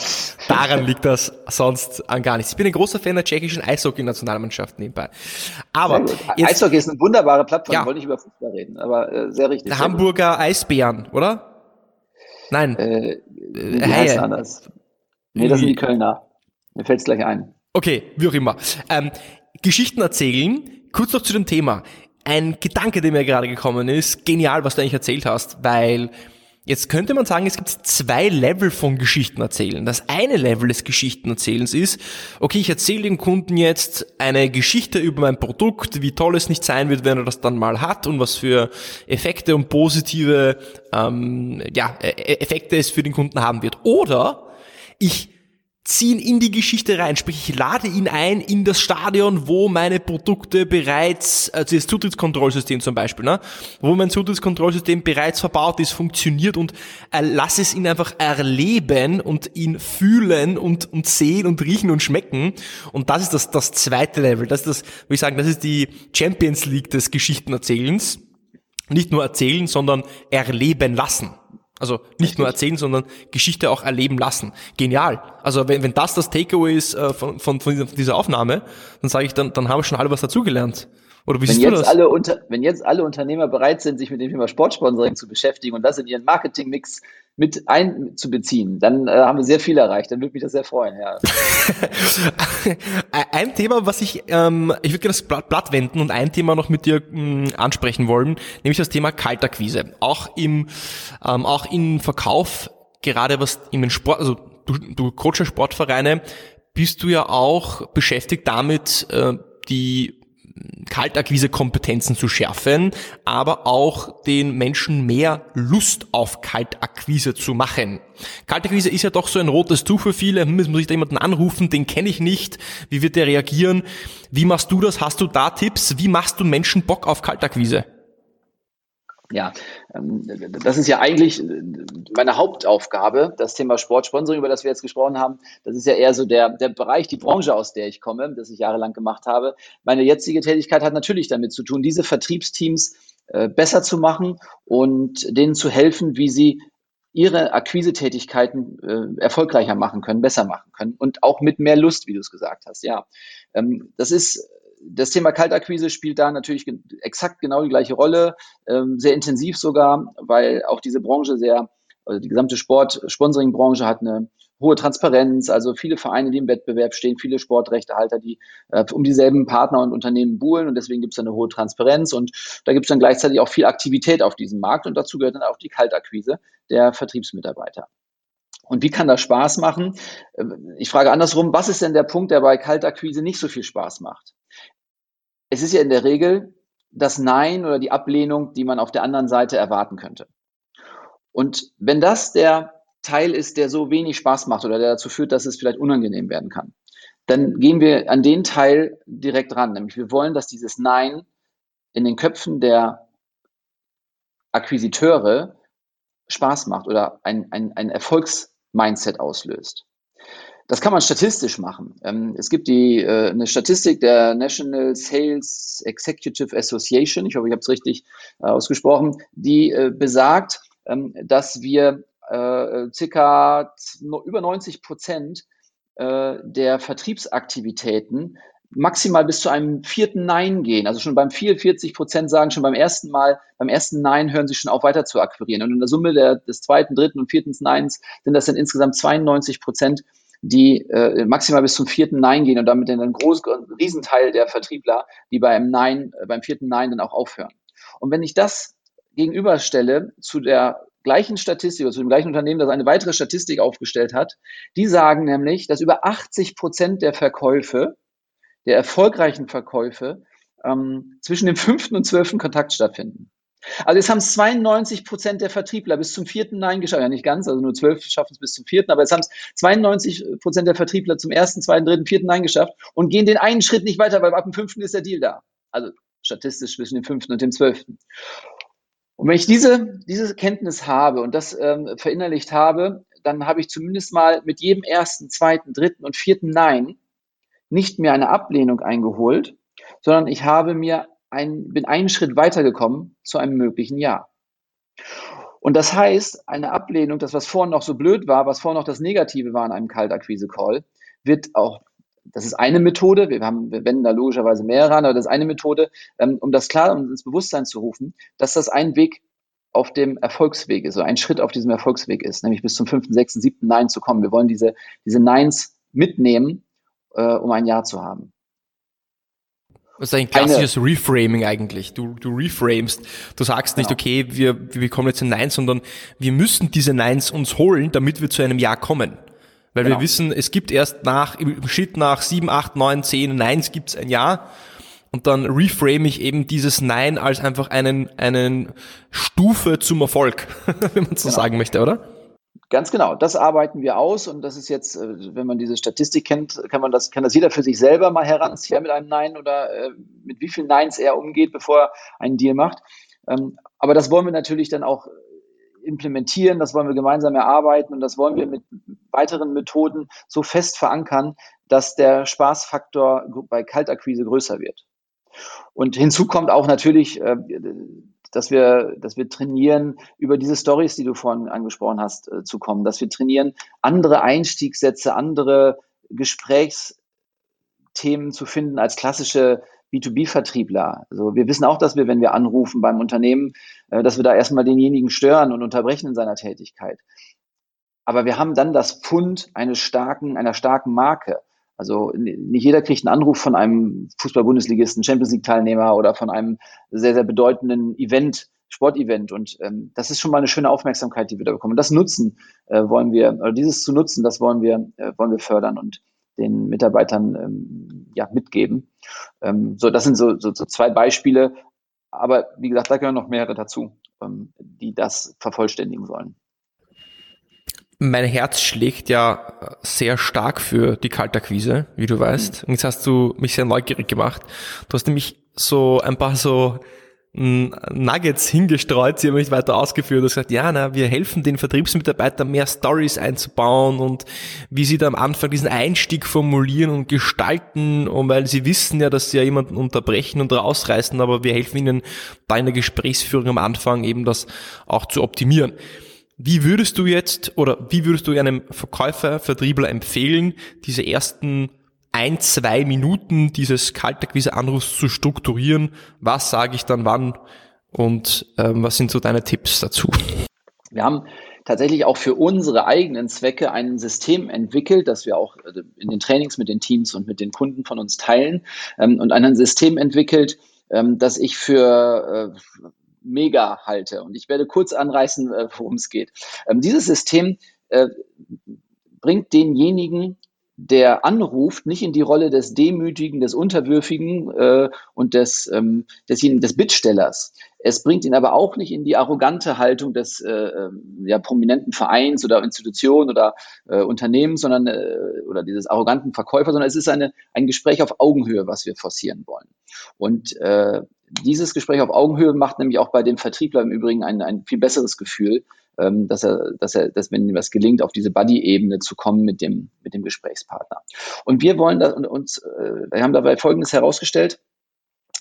S2: Daran liegt das sonst an gar nichts. Ich bin ein großer Fan der tschechischen Eishockey-Nationalmannschaft nebenbei. Aber
S1: jetzt, Eishockey ist eine wunderbare Plattform. Ja. Ich wollte nicht über Fußball reden, aber äh, sehr richtig.
S2: Der Hamburger gut. Eisbären, oder? Nein. Äh,
S1: äh, heißen anders. Nee, das sind die Kölner. Mir fällt es gleich ein.
S2: Okay, wie auch immer. Ähm, Geschichten erzählen kurz noch zu dem Thema. Ein Gedanke, der mir gerade gekommen ist, genial, was du eigentlich erzählt hast, weil jetzt könnte man sagen, es gibt zwei Level von Geschichten erzählen. Das eine Level des Geschichtenerzählens ist, okay, ich erzähle dem Kunden jetzt eine Geschichte über mein Produkt, wie toll es nicht sein wird, wenn er das dann mal hat und was für Effekte und positive ähm, ja, e-, e-, Effekte es für den Kunden haben wird. Oder ich ziehen in die Geschichte rein, sprich ich lade ihn ein in das Stadion, wo meine Produkte bereits, also das Zutrittskontrollsystem zum Beispiel, ne, wo mein Zutrittskontrollsystem bereits verbaut ist, funktioniert und äh, lass es ihn einfach erleben und ihn fühlen und, und sehen und riechen und schmecken und das ist das, das zweite Level, das ist das, würde ich sagen, das ist die Champions League des Geschichtenerzählens. Nicht nur erzählen, sondern erleben lassen. Also nicht nur erzählen, sondern Geschichte auch erleben lassen. Genial. Also wenn, wenn das das Takeaway ist äh, von, von, von dieser Aufnahme, dann sage ich, dann, dann haben wir schon alle was dazugelernt.
S1: Oder wie wenn jetzt? Alle unter, wenn jetzt alle Unternehmer bereit sind, sich mit dem Thema Sportsponsoring zu beschäftigen und das in ihren Marketingmix mit einzubeziehen, dann äh, haben wir sehr viel erreicht. Dann würde mich das sehr freuen. Ja. [laughs]
S2: ein Thema, was ich, ähm, ich würde gerne das Blatt wenden und ein Thema noch mit dir mh, mm, ansprechen wollen, nämlich das Thema Kaltakquise. Auch im, ähm, auch im Verkauf, gerade was im Sport, also du, du coachst Sportvereine, bist du ja auch beschäftigt damit, äh, die Kaltakquise-Kompetenzen zu schärfen, aber auch den Menschen mehr Lust auf Kaltakquise zu machen. Kaltakquise ist ja doch so ein rotes Tuch für viele. Hm, muss ich da jemanden anrufen, den kenne ich nicht. Wie wird der reagieren? Wie machst du das? Hast du da Tipps? Wie machst du Menschen Bock auf Kaltakquise?
S1: Ja, ähm, das ist ja eigentlich meine Hauptaufgabe, das Thema Sportsponsoring, über das wir jetzt gesprochen haben. Das ist ja eher so der, der Bereich, die Branche, aus der ich komme, das ich jahrelang gemacht habe. Meine jetzige Tätigkeit hat natürlich damit zu tun, diese Vertriebsteams äh, besser zu machen und denen zu helfen, wie sie ihre Akquisetätigkeiten äh, erfolgreicher machen können, besser machen können und auch mit mehr Lust, wie du es gesagt hast. Ja, ähm, das ist das Thema Kaltakquise spielt da natürlich exakt genau die gleiche Rolle, ähm, sehr intensiv sogar, weil auch diese Branche sehr, also die gesamte Sport-Sponsoring-Branche hat eine hohe Transparenz, also viele Vereine, die im Wettbewerb stehen, viele Sportrechtehalter, die äh, um dieselben Partner und Unternehmen buhlen und deswegen gibt es eine hohe Transparenz und da gibt es dann gleichzeitig auch viel Aktivität auf diesem Markt und dazu gehört dann auch die Kaltakquise der Vertriebsmitarbeiter. Und wie kann das Spaß machen? Äh, ich frage andersrum, was ist denn der Punkt, der bei Kaltakquise nicht so viel Spaß macht? Es ist ja in der Regel das Nein oder die Ablehnung, die man auf der anderen Seite erwarten könnte. Und wenn das der Teil ist, der so wenig Spaß macht oder der dazu führt, dass es vielleicht unangenehm werden kann, dann gehen wir an den Teil direkt ran. Nämlich wir wollen, dass dieses Nein in den Köpfen der Akquisiteure Spaß macht oder ein, ein, ein Erfolgsmindset auslöst. Das kann man statistisch machen. Ähm, es gibt die, äh, eine Statistik der National Sales Executive Association, ich hoffe, ich habe es richtig äh, ausgesprochen, die äh, besagt, ähm, dass wir äh, circa über 90 Prozent äh, der Vertriebsaktivitäten maximal bis zu einem vierten Nein gehen. Also schon beim 44 Prozent sagen schon beim ersten Mal, beim ersten Nein hören sie schon auf weiter zu akquirieren. Und in der Summe der, des zweiten, dritten und vierten Neins sind das dann insgesamt 92 Prozent die äh, maximal bis zum vierten Nein gehen und damit dann ein großen Riesenteil der Vertriebler, die beim Nein, äh, beim vierten Nein dann auch aufhören. Und wenn ich das gegenüberstelle zu der gleichen Statistik oder zu dem gleichen Unternehmen, das eine weitere Statistik aufgestellt hat, die sagen nämlich, dass über 80 Prozent der Verkäufe, der erfolgreichen Verkäufe, ähm, zwischen dem fünften und zwölften Kontakt stattfinden. Also jetzt haben es 92 Prozent der Vertriebler bis zum vierten Nein geschafft. Ja, nicht ganz, also nur zwölf schaffen es bis zum vierten, aber jetzt haben es 92 Prozent der Vertriebler zum ersten, zweiten, dritten, vierten Nein geschafft und gehen den einen Schritt nicht weiter, weil ab dem fünften ist der Deal da. Also statistisch zwischen dem fünften und dem zwölften. Und wenn ich diese, diese Kenntnis habe und das ähm, verinnerlicht habe, dann habe ich zumindest mal mit jedem ersten, zweiten, dritten und vierten Nein nicht mehr eine Ablehnung eingeholt, sondern ich habe mir ein, bin einen Schritt weitergekommen zu einem möglichen Ja. Und das heißt, eine Ablehnung, das, was vorhin noch so blöd war, was vorhin noch das Negative war in einem Kaltakquise-Call, wird auch, das ist eine Methode, wir, haben, wir wenden da logischerweise mehrere an, aber das ist eine Methode, ähm, um das klar ins Bewusstsein zu rufen, dass das ein Weg auf dem Erfolgsweg ist, so ein Schritt auf diesem Erfolgsweg ist, nämlich bis zum fünften, sechsten, siebten Nein zu kommen. Wir wollen diese, diese Neins mitnehmen, äh, um ein Ja zu haben.
S2: Das ist ein klassisches eine, Reframing eigentlich. Du, du reframest. Du sagst nicht, genau. okay, wir, wir bekommen jetzt ein Nein, sondern wir müssen diese Neins uns holen, damit wir zu einem Ja kommen. Weil genau. wir wissen, es gibt erst nach, im Schritt nach sieben, acht, neun, zehn Neins gibt's ein Ja. Und dann reframe ich eben dieses Nein als einfach einen, einen Stufe zum Erfolg, [laughs] wenn man so genau. sagen möchte, oder?
S1: Ganz genau, das arbeiten wir aus und das ist jetzt, äh, wenn man diese Statistik kennt, kann man das, kann das jeder für sich selber mal heranziehen mit einem Nein oder äh, mit wie vielen Neins er umgeht, bevor er einen Deal macht. Ähm, aber das wollen wir natürlich dann auch implementieren, das wollen wir gemeinsam erarbeiten und das wollen wir mit weiteren Methoden so fest verankern, dass der Spaßfaktor bei Kaltakquise größer wird. Und hinzu kommt auch natürlich, äh, dass wir, dass wir trainieren, über diese Stories, die du vorhin angesprochen hast, äh, zu kommen, dass wir trainieren, andere Einstiegssätze, andere Gesprächsthemen Themen zu finden als klassische B2B-Vertriebler. Also wir wissen auch, dass wir, wenn wir anrufen beim Unternehmen, äh, dass wir da erstmal denjenigen stören und unterbrechen in seiner Tätigkeit. Aber wir haben dann das Pfund eines starken, einer starken Marke. Also nicht jeder kriegt einen Anruf von einem Fußball-Bundesligisten, Champions League-Teilnehmer oder von einem sehr, sehr bedeutenden Event, Sportevent. Und ähm, das ist schon mal eine schöne Aufmerksamkeit, die wir da bekommen. Und das nutzen äh, wollen wir, oder dieses zu nutzen, das wollen wir, äh, wollen wir fördern und den Mitarbeitern ähm, ja, mitgeben. Ähm, so, das sind so, so, so zwei Beispiele. Aber wie gesagt, da gehören noch mehrere dazu, ähm, die das vervollständigen sollen
S2: mein Herz schlägt ja sehr stark für die Kaltakquise, wie du weißt. Und jetzt hast du mich sehr neugierig gemacht. Du hast nämlich so ein paar so Nuggets hingestreut, sie haben nicht weiter ausgeführt und gesagt, ja, na, wir helfen den Vertriebsmitarbeitern mehr Stories einzubauen und wie sie da am Anfang diesen Einstieg formulieren und gestalten und weil sie wissen ja, dass sie ja jemanden unterbrechen und rausreißen, aber wir helfen ihnen bei einer Gesprächsführung am Anfang eben das auch zu optimieren. Wie würdest du jetzt oder wie würdest du einem Verkäufer, Vertriebler empfehlen, diese ersten ein, zwei Minuten dieses Kaltakquise-Anrufs zu strukturieren? Was sage ich dann wann und ähm, was sind so deine Tipps dazu?
S1: Wir haben tatsächlich auch für unsere eigenen Zwecke ein System entwickelt, das wir auch äh, in den Trainings mit den Teams und mit den Kunden von uns teilen ähm, und ein System entwickelt, ähm, das ich für äh, mega halte. Und ich werde kurz anreißen, äh, worum es geht. Ähm, dieses System äh, bringt denjenigen, der anruft, nicht in die Rolle des Demütigen, des Unterwürfigen äh, und des, ähm, desjenigen, des Bittstellers. Es bringt ihn aber auch nicht in die arrogante Haltung des äh, ähm, ja, prominenten Vereins oder Institution oder äh, Unternehmens, sondern äh, oder dieses arroganten Verkäufer, sondern es ist eine, ein Gespräch auf Augenhöhe, was wir forcieren wollen. Und äh, dieses Gespräch auf Augenhöhe macht nämlich auch bei dem Vertriebler im Übrigen ein, ein viel besseres Gefühl, ähm, dass er, dass er, dass wenn ihm was gelingt, auf diese Buddy-Ebene zu kommen mit dem, mit dem Gesprächspartner. Und wir wollen da, uns, äh, wir haben dabei Folgendes herausgestellt.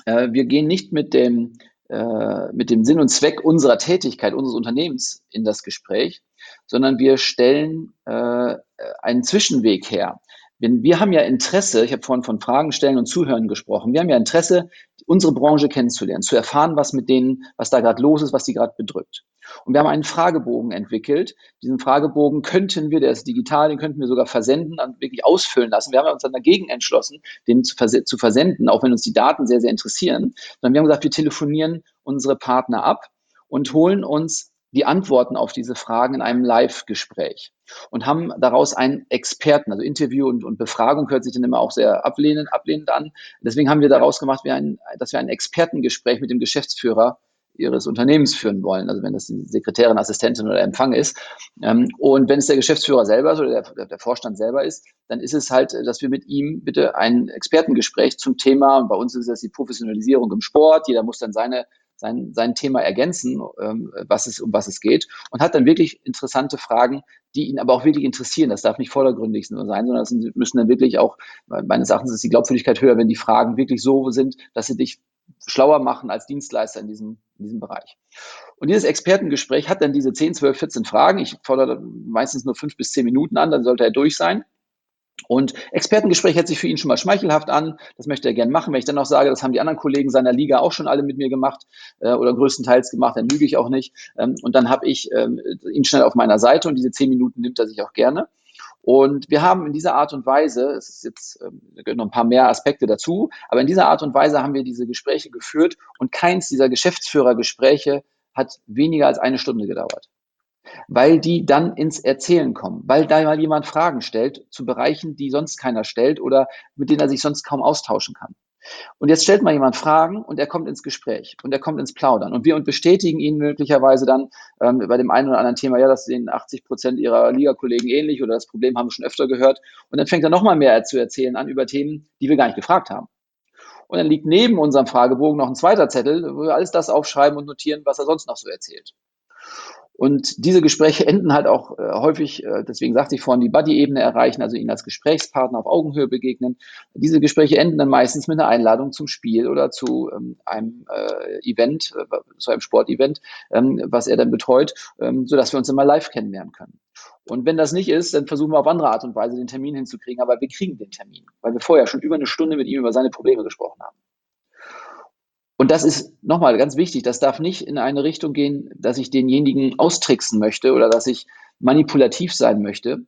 S1: Äh, wir gehen nicht mit dem, äh, mit dem Sinn und Zweck unserer Tätigkeit, unseres Unternehmens in das Gespräch, sondern wir stellen äh, einen Zwischenweg her. Wenn, wir haben ja Interesse, ich habe vorhin von Fragen stellen und Zuhören gesprochen, wir haben ja Interesse, unsere Branche kennenzulernen, zu erfahren, was mit denen, was da gerade los ist, was die gerade bedrückt. Und wir haben einen Fragebogen entwickelt. Diesen Fragebogen könnten wir, der ist digital, den könnten wir sogar versenden und wirklich ausfüllen lassen. Wir haben uns dann dagegen entschlossen, den zu, vers zu versenden, auch wenn uns die Daten sehr, sehr interessieren. Sondern wir haben gesagt, wir telefonieren unsere Partner ab und holen uns die Antworten auf diese Fragen in einem Live-Gespräch und haben daraus einen Experten, also Interview und, und Befragung hört sich dann immer auch sehr ablehnend, ablehnend an. Deswegen haben wir daraus gemacht, wir ein, dass wir ein Expertengespräch mit dem Geschäftsführer ihres Unternehmens führen wollen, also wenn das die Sekretärin, Assistentin oder Empfang ist. Ähm, und wenn es der Geschäftsführer selber ist oder der, der, Vorstand selber ist, dann ist es halt, dass wir mit ihm bitte ein Expertengespräch zum Thema, und bei uns ist das die Professionalisierung im Sport, jeder muss dann seine sein, sein Thema ergänzen, ähm, was es, um was es geht und hat dann wirklich interessante Fragen, die ihn aber auch wirklich interessieren. Das darf nicht vordergründig sein, sondern es müssen dann wirklich auch, meines Erachtens ist die Glaubwürdigkeit höher, wenn die Fragen wirklich so sind, dass sie dich schlauer machen als Dienstleister in diesem, in diesem Bereich. Und dieses Expertengespräch hat dann diese 10, 12, 14 Fragen. Ich fordere meistens nur fünf bis zehn Minuten an, dann sollte er durch sein. Und Expertengespräch hört sich für ihn schon mal schmeichelhaft an. Das möchte er gerne machen. Wenn ich dann noch sage, das haben die anderen Kollegen seiner Liga auch schon alle mit mir gemacht äh, oder größtenteils gemacht, dann lüge ich auch nicht. Ähm, und dann habe ich ähm, ihn schnell auf meiner Seite und diese zehn Minuten nimmt er sich auch gerne. Und wir haben in dieser Art und Weise, es ist jetzt ähm, noch ein paar mehr Aspekte dazu, aber in dieser Art und Weise haben wir diese Gespräche geführt und keins dieser Geschäftsführergespräche hat weniger als eine Stunde gedauert weil die dann ins Erzählen kommen, weil da mal jemand Fragen stellt zu Bereichen, die sonst keiner stellt oder mit denen er sich sonst kaum austauschen kann. Und jetzt stellt mal jemand Fragen und er kommt ins Gespräch und er kommt ins Plaudern. Und wir bestätigen ihn möglicherweise dann ähm, bei dem einen oder anderen Thema, ja, das sehen 80 Prozent ihrer Ligakollegen ähnlich oder das Problem haben wir schon öfter gehört. Und dann fängt er nochmal mehr zu erzählen an über Themen, die wir gar nicht gefragt haben. Und dann liegt neben unserem Fragebogen noch ein zweiter Zettel, wo wir alles das aufschreiben und notieren, was er sonst noch so erzählt. Und diese Gespräche enden halt auch äh, häufig, äh, deswegen sagte ich vorhin, die Buddy-Ebene erreichen, also ihnen als Gesprächspartner auf Augenhöhe begegnen. Diese Gespräche enden dann meistens mit einer Einladung zum Spiel oder zu ähm, einem äh, Event, äh, zu einem Sportevent, ähm, was er dann betreut, ähm, sodass wir uns immer live kennenlernen können. Und wenn das nicht ist, dann versuchen wir auf andere Art und Weise den Termin hinzukriegen. Aber wir kriegen den Termin, weil wir vorher schon über eine Stunde mit ihm über seine Probleme gesprochen haben. Und das ist nochmal ganz wichtig. Das darf nicht in eine Richtung gehen, dass ich denjenigen austricksen möchte oder dass ich manipulativ sein möchte,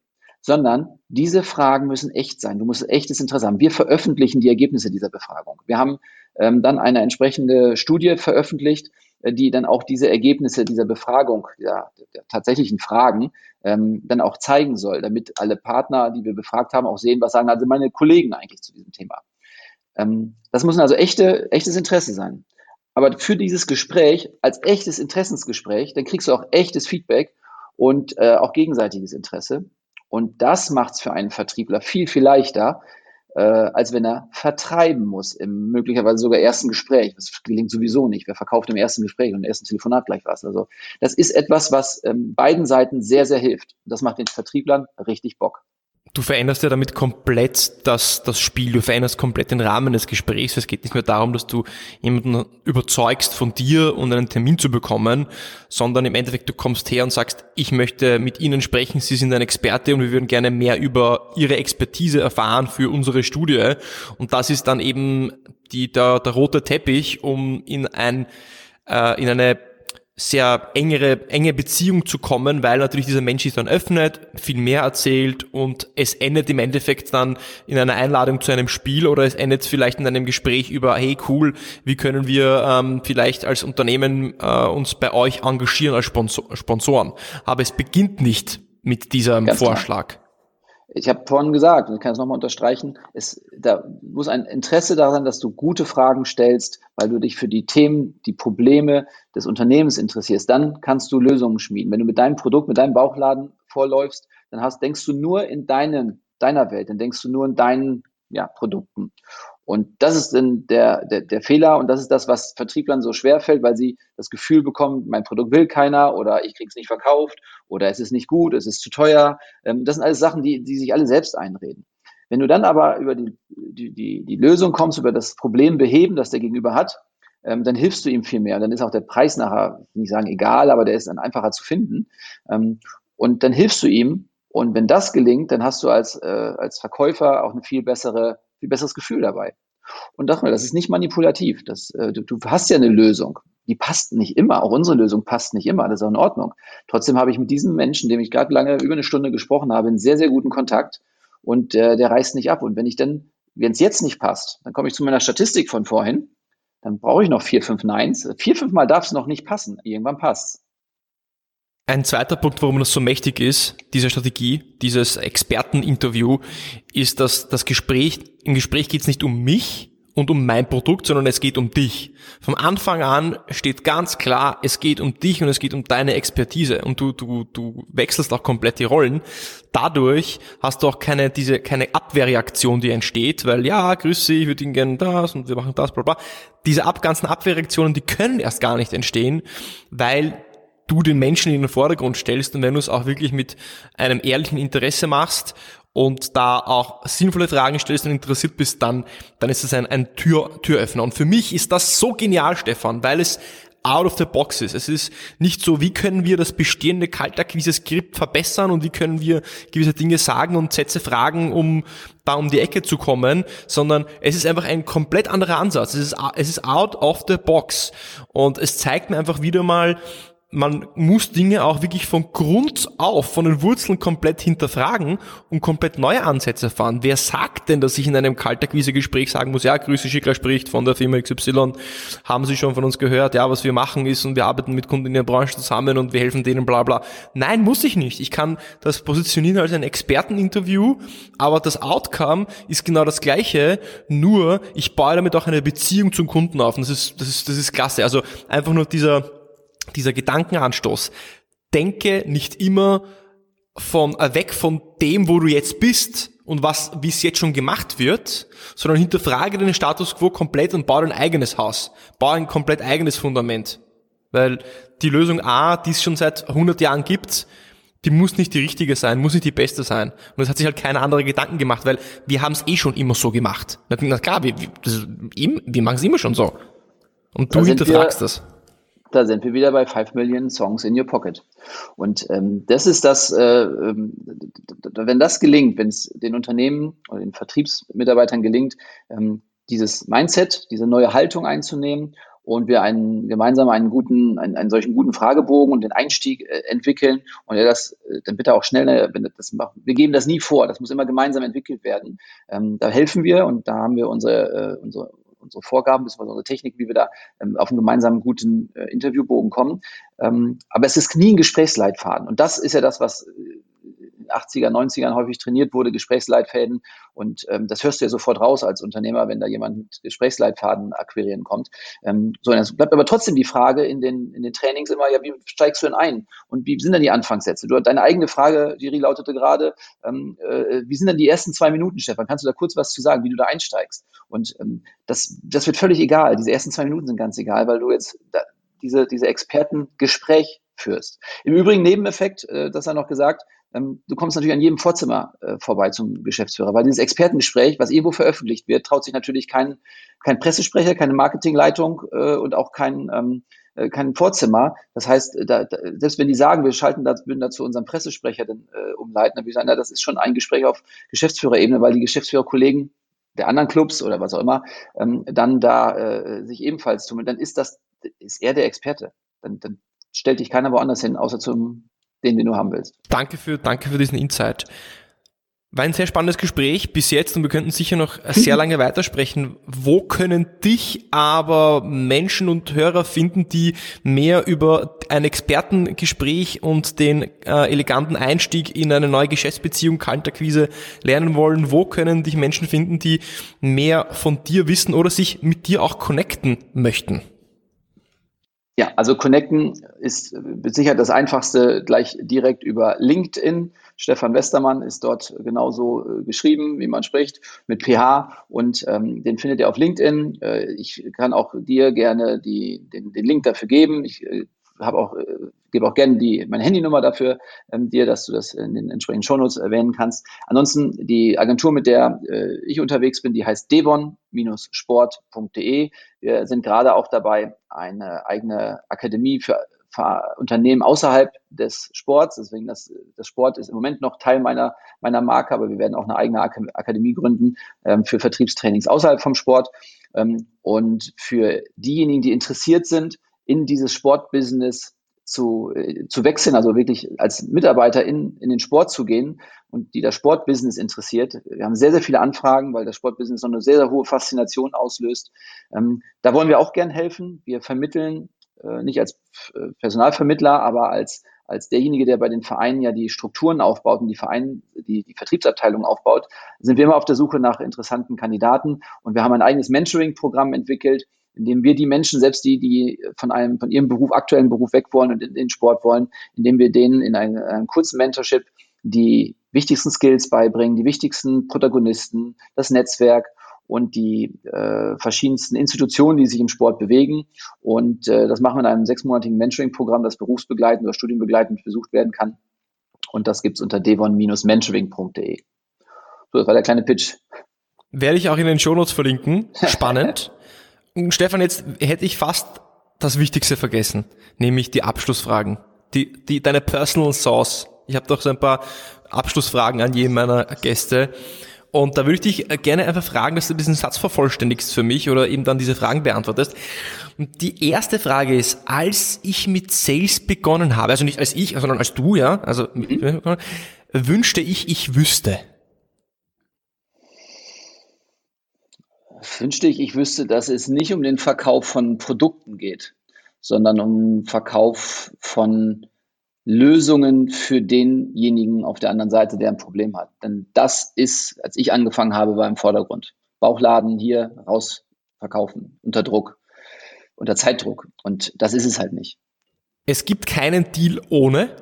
S1: sondern diese Fragen müssen echt sein. Du musst echtes Interesse haben. Wir veröffentlichen die Ergebnisse dieser Befragung. Wir haben ähm, dann eine entsprechende Studie veröffentlicht, äh, die dann auch diese Ergebnisse dieser Befragung, der, der tatsächlichen Fragen, ähm, dann auch zeigen soll, damit alle Partner, die wir befragt haben, auch sehen, was sagen also meine Kollegen eigentlich zu diesem Thema. Ähm, das muss also echte, echtes Interesse sein. Aber für dieses Gespräch, als echtes Interessensgespräch, dann kriegst du auch echtes Feedback und äh, auch gegenseitiges Interesse. Und das macht es für einen Vertriebler viel, viel leichter, äh, als wenn er vertreiben muss, im möglicherweise sogar ersten Gespräch. Das gelingt sowieso nicht. Wer verkauft im ersten Gespräch und im ersten Telefonat gleich was? Also das ist etwas, was ähm, beiden Seiten sehr, sehr hilft. Das macht den Vertrieblern richtig Bock.
S2: Du veränderst ja damit komplett das, das Spiel, du veränderst komplett den Rahmen des Gesprächs. Es geht nicht mehr darum, dass du jemanden überzeugst von dir und einen Termin zu bekommen, sondern im Endeffekt du kommst her und sagst, ich möchte mit Ihnen sprechen, Sie sind ein Experte und wir würden gerne mehr über Ihre Expertise erfahren für unsere Studie. Und das ist dann eben die, der, der rote Teppich, um in ein, äh, in eine sehr engere, enge Beziehung zu kommen, weil natürlich dieser Mensch sich dann öffnet, viel mehr erzählt und es endet im Endeffekt dann in einer Einladung zu einem Spiel oder es endet vielleicht in einem Gespräch über, hey cool, wie können wir ähm, vielleicht als Unternehmen äh, uns bei euch engagieren als Sponsor Sponsoren. Aber es beginnt nicht mit diesem Ganz Vorschlag. Klar
S1: ich habe vorhin gesagt, und ich kann es nochmal unterstreichen, es, da muss ein Interesse daran, dass du gute Fragen stellst, weil du dich für die Themen, die Probleme des Unternehmens interessierst. Dann kannst du Lösungen schmieden. Wenn du mit deinem Produkt, mit deinem Bauchladen vorläufst, dann hast, denkst du nur in deinem, deiner Welt, dann denkst du nur in deinen ja, Produkten. Und das ist dann der, der, der Fehler und das ist das, was Vertrieblern so schwer fällt, weil sie das Gefühl bekommen, mein Produkt will keiner oder ich kriege es nicht verkauft oder es ist nicht gut, es ist zu teuer. Ähm, das sind alles Sachen, die, die sich alle selbst einreden. Wenn du dann aber über die, die, die, die Lösung kommst, über das Problem beheben, das der Gegenüber hat, ähm, dann hilfst du ihm viel mehr. Dann ist auch der Preis nachher, nicht sagen egal, aber der ist dann einfacher zu finden. Ähm, und dann hilfst du ihm. Und wenn das gelingt, dann hast du als, äh, als Verkäufer auch eine viel bessere viel besseres Gefühl dabei. Und das, das ist nicht manipulativ. Das, äh, du, du hast ja eine Lösung. Die passt nicht immer. Auch unsere Lösung passt nicht immer. Das ist auch in Ordnung. Trotzdem habe ich mit diesem Menschen, dem ich gerade lange über eine Stunde gesprochen habe, einen sehr, sehr guten Kontakt und äh, der reißt nicht ab. Und wenn ich dann, wenn es jetzt nicht passt, dann komme ich zu meiner Statistik von vorhin. Dann brauche ich noch vier, fünf Neins. Vier, fünf Mal darf es noch nicht passen. Irgendwann passt
S2: ein zweiter Punkt, warum das so mächtig ist, diese Strategie, dieses Experteninterview, ist, dass das Gespräch, im Gespräch geht es nicht um mich und um mein Produkt, sondern es geht um dich. Vom Anfang an steht ganz klar, es geht um dich und es geht um deine Expertise und du, du, du wechselst auch komplett die Rollen. Dadurch hast du auch keine, diese, keine Abwehrreaktion, die entsteht, weil ja, grüß Sie, ich würde Ihnen gerne das und wir machen das, bla, bla. Diese ab, ganzen Abwehrreaktionen, die können erst gar nicht entstehen, weil du den Menschen in den Vordergrund stellst und wenn du es auch wirklich mit einem ehrlichen Interesse machst und da auch sinnvolle Fragen stellst und interessiert bist, dann, dann ist es ein, ein Tür, Türöffner. Und für mich ist das so genial, Stefan, weil es out of the box ist. Es ist nicht so, wie können wir das bestehende Kaltakquise-Skript verbessern und wie können wir gewisse Dinge sagen und Sätze fragen, um da um die Ecke zu kommen, sondern es ist einfach ein komplett anderer Ansatz. Es ist, es ist out of the box. Und es zeigt mir einfach wieder mal, man muss Dinge auch wirklich von Grund auf, von den Wurzeln komplett hinterfragen und komplett neue Ansätze fahren. Wer sagt denn, dass ich in einem Kaltakquise-Gespräch sagen muss, ja, Grüße Schickler spricht von der Firma XY, haben Sie schon von uns gehört, ja, was wir machen ist und wir arbeiten mit Kunden in der Branche zusammen und wir helfen denen, bla bla. Nein, muss ich nicht. Ich kann das positionieren als ein Experteninterview, aber das Outcome ist genau das gleiche, nur ich baue damit auch eine Beziehung zum Kunden auf. Und das ist, das ist, das ist klasse. Also einfach nur dieser dieser Gedankenanstoß. Denke nicht immer von, äh, weg von dem, wo du jetzt bist und was, wie es jetzt schon gemacht wird, sondern hinterfrage den Status quo komplett und baue dein eigenes Haus. Baue ein komplett eigenes Fundament. Weil die Lösung A, die es schon seit 100 Jahren gibt, die muss nicht die richtige sein, muss nicht die beste sein. Und es hat sich halt keine andere Gedanken gemacht, weil wir haben es eh schon immer so gemacht. Na klar, wir, wir, wir machen es immer schon so. Und du hinterfragst das
S1: da sind wir wieder bei 5 Million Songs in your pocket. Und ähm, das ist das, äh, ähm, wenn das gelingt, wenn es den Unternehmen oder den Vertriebsmitarbeitern gelingt, ähm, dieses Mindset, diese neue Haltung einzunehmen und wir einen gemeinsam einen guten, einen, einen solchen guten Fragebogen und den Einstieg äh, entwickeln und er das äh, dann bitte auch schnell, wenn das macht. Wir geben das nie vor, das muss immer gemeinsam entwickelt werden. Ähm, da helfen wir und da haben wir unsere, äh, unsere unsere Vorgaben, beziehungsweise unsere Technik, wie wir da ähm, auf einen gemeinsamen guten äh, Interviewbogen kommen. Ähm, aber es ist nie ein Gesprächsleitfaden. Und das ist ja das, was 80er, 90ern häufig trainiert wurde, Gesprächsleitfäden. Und ähm, das hörst du ja sofort raus als Unternehmer, wenn da jemand mit Gesprächsleitfaden akquirieren kommt. Ähm, so, es bleibt aber trotzdem die Frage in den, in den Trainings immer, ja, wie steigst du denn ein? Und wie sind denn die Anfangssätze? Du, deine eigene Frage, Jiri, lautete gerade, ähm, äh, wie sind denn die ersten zwei Minuten, Stefan? Kannst du da kurz was zu sagen, wie du da einsteigst? Und ähm, das, das wird völlig egal. Diese ersten zwei Minuten sind ganz egal, weil du jetzt da, diese, diese Expertengespräch führst. Im Übrigen Nebeneffekt, äh, das er noch gesagt, ähm, du kommst natürlich an jedem Vorzimmer äh, vorbei zum Geschäftsführer, weil dieses Expertengespräch, was irgendwo veröffentlicht wird, traut sich natürlich kein, kein Pressesprecher, keine Marketingleitung äh, und auch kein, ähm, äh, kein Vorzimmer. Das heißt, da, da, selbst wenn die sagen, wir schalten das, würden dazu unseren Pressesprecher dann äh, umleiten, dann würde ich sagen, na, das ist schon ein Gespräch auf Geschäftsführerebene, weil die Geschäftsführerkollegen der anderen Clubs oder was auch immer, ähm, dann da äh, sich ebenfalls tun. Dann ist das, ist er der Experte. Dann, dann stellt dich keiner woanders hin, außer zum den, den du haben willst.
S2: Danke für, danke für diesen Insight. War ein sehr spannendes Gespräch bis jetzt und wir könnten sicher noch sehr [laughs] lange weitersprechen. Wo können dich aber Menschen und Hörer finden, die mehr über ein Expertengespräch und den äh, eleganten Einstieg in eine neue Geschäftsbeziehung, Kalterquise lernen wollen? Wo können dich Menschen finden, die mehr von dir wissen oder sich mit dir auch connecten möchten?
S1: Ja, also connecten ist Sicherheit das einfachste gleich direkt über LinkedIn. Stefan Westermann ist dort genauso äh, geschrieben, wie man spricht, mit PH und ähm, den findet ihr auf LinkedIn. Äh, ich kann auch dir gerne die, den, den Link dafür geben. Ich äh, habe auch, äh, gebe auch gerne die, meine Handynummer dafür ähm, dir, dass du das in den entsprechenden Shownotes erwähnen kannst. Ansonsten die Agentur, mit der äh, ich unterwegs bin, die heißt devon-sport.de. Wir sind gerade auch dabei, eine eigene Akademie für, Unternehmen außerhalb des Sports. Deswegen das, das Sport ist im Moment noch Teil meiner, meiner Marke, aber wir werden auch eine eigene Akademie gründen ähm, für Vertriebstrainings außerhalb vom Sport. Ähm, und für diejenigen, die interessiert sind, in dieses Sportbusiness zu, äh, zu wechseln, also wirklich als Mitarbeiter in, in den Sport zu gehen und die das Sportbusiness interessiert. Wir haben sehr, sehr viele Anfragen, weil das Sportbusiness noch eine sehr, sehr hohe Faszination auslöst. Ähm, da wollen wir auch gern helfen. Wir vermitteln äh, nicht als äh, Personalvermittler, aber als, als derjenige, der bei den Vereinen ja die Strukturen aufbaut und die Vereine, die, die Vertriebsabteilung aufbaut, sind wir immer auf der Suche nach interessanten Kandidaten. Und wir haben ein eigenes Mentoring-Programm entwickelt, indem wir die Menschen, selbst die, die von einem, von ihrem Beruf, aktuellen Beruf weg wollen und in den Sport wollen, indem wir denen in einem, einem kurzen Mentorship die wichtigsten Skills beibringen, die wichtigsten Protagonisten, das Netzwerk und die äh, verschiedensten Institutionen, die sich im Sport bewegen. Und äh, das machen wir in einem sechsmonatigen Mentoring-Programm, das berufsbegleitend oder studienbegleitend besucht werden kann. Und das gibt's unter devon-mentoring.de. So, das war der kleine Pitch.
S2: Werde ich auch in den Shownotes verlinken. [laughs] Spannend. Stefan, jetzt hätte ich fast das Wichtigste vergessen, nämlich die Abschlussfragen. Die, die, deine Personal Sauce. Ich habe doch so ein paar Abschlussfragen an jeden meiner Gäste. Und da würde ich dich gerne einfach fragen, dass du diesen Satz vervollständigst für mich oder eben dann diese Fragen beantwortest. Und die erste Frage ist, als ich mit Sales begonnen habe, also nicht als ich, sondern als du, ja, also mhm. wünschte ich, ich wüsste.
S1: Wünschte ich, ich wüsste, dass es nicht um den Verkauf von Produkten geht, sondern um Verkauf von Lösungen für denjenigen auf der anderen Seite, der ein Problem hat. Denn das ist, als ich angefangen habe, war im Vordergrund. Bauchladen hier raus verkaufen, unter Druck, unter Zeitdruck. Und das ist es halt nicht.
S2: Es gibt keinen Deal ohne.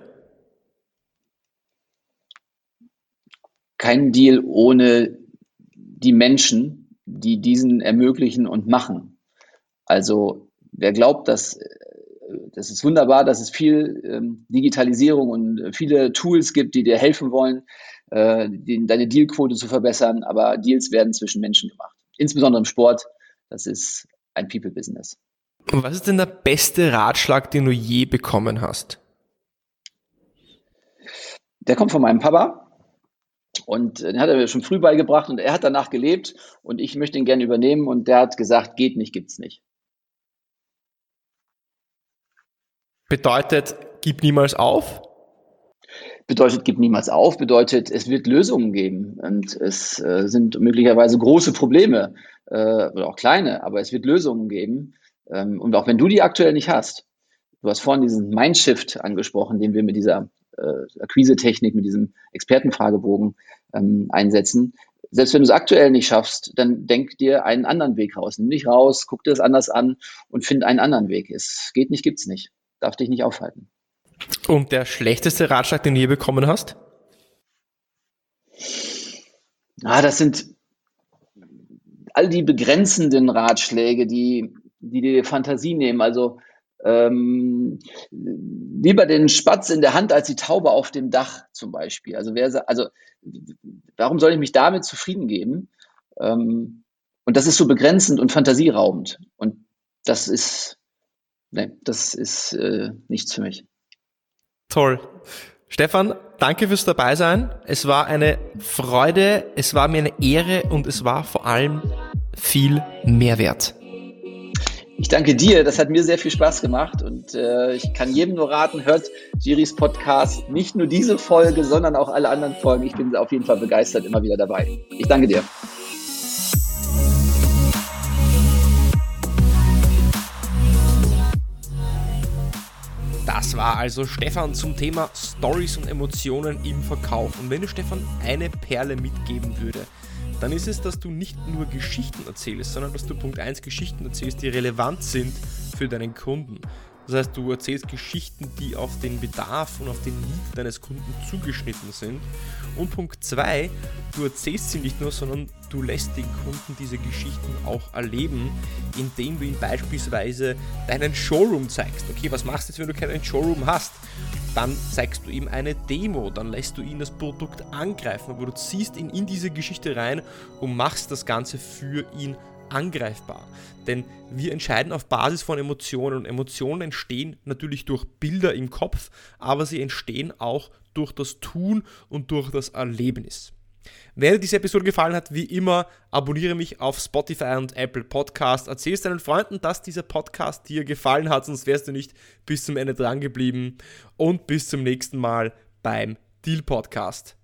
S1: Keinen Deal ohne die Menschen, die diesen ermöglichen und machen. Also wer glaubt, dass äh, das ist wunderbar, dass es viel ähm, Digitalisierung und viele Tools gibt, die dir helfen wollen, äh, die, deine Dealquote zu verbessern, aber Deals werden zwischen Menschen gemacht. Insbesondere im Sport, das ist ein People-Business.
S2: Was ist denn der beste Ratschlag, den du je bekommen hast?
S1: Der kommt von meinem Papa. Und den hat er mir schon früh beigebracht und er hat danach gelebt und ich möchte ihn gerne übernehmen und der hat gesagt, geht nicht, gibt's nicht.
S2: Bedeutet, gib niemals auf?
S1: Bedeutet, gib niemals auf, bedeutet, es wird Lösungen geben und es äh, sind möglicherweise große Probleme äh, oder auch kleine, aber es wird Lösungen geben. Ähm, und auch wenn du die aktuell nicht hast, du hast vorhin diesen Mindshift angesprochen, den wir mit dieser äh, Akquise-Technik, mit diesem Expertenfragebogen ähm, einsetzen. Selbst wenn du es aktuell nicht schaffst, dann denk dir einen anderen Weg raus. Nimm dich raus, guck dir das anders an und find einen anderen Weg. Es geht nicht, gibt's nicht. Darf dich nicht aufhalten.
S2: Und der schlechteste Ratschlag, den du je bekommen hast?
S1: Ah, das sind all die begrenzenden Ratschläge, die, die dir Fantasie nehmen. Also ähm, lieber den Spatz in der Hand als die Taube auf dem Dach zum Beispiel. Also, wer, also warum soll ich mich damit zufrieden geben? Ähm, und das ist so begrenzend und fantasieraubend. Und das ist, nee, das ist äh, nichts für mich.
S2: Toll. Stefan, danke fürs Dabeisein. Es war eine Freude, es war mir eine Ehre und es war vor allem viel Mehrwert.
S1: Ich danke dir, das hat mir sehr viel Spaß gemacht und äh, ich kann jedem nur raten, hört Giris Podcast, nicht nur diese Folge, sondern auch alle anderen Folgen. Ich bin auf jeden Fall begeistert immer wieder dabei. Ich danke dir.
S2: Das war also Stefan zum Thema Stories und Emotionen im Verkauf. Und wenn du Stefan eine Perle mitgeben würde, dann ist es, dass du nicht nur Geschichten erzählst, sondern dass du Punkt 1 Geschichten erzählst, die relevant sind für deinen Kunden. Das heißt, du erzählst Geschichten, die auf den Bedarf und auf den Need deines Kunden zugeschnitten sind. Und Punkt 2, du erzählst sie nicht nur, sondern du lässt den Kunden diese Geschichten auch erleben, indem du ihm beispielsweise deinen Showroom zeigst. Okay, was machst du jetzt, wenn du keinen Showroom hast? Dann zeigst du ihm eine Demo, dann lässt du ihn das Produkt angreifen, aber du ziehst ihn in diese Geschichte rein und machst das Ganze für ihn angreifbar. Denn wir entscheiden auf Basis von Emotionen und Emotionen entstehen natürlich durch Bilder im Kopf, aber sie entstehen auch durch das Tun und durch das Erlebnis. Wenn dir diese Episode gefallen hat, wie immer, abonniere mich auf Spotify und Apple Podcast. Erzähl es deinen Freunden, dass dieser Podcast dir gefallen hat, sonst wärst du nicht bis zum Ende dran geblieben. Und bis zum nächsten Mal beim Deal Podcast.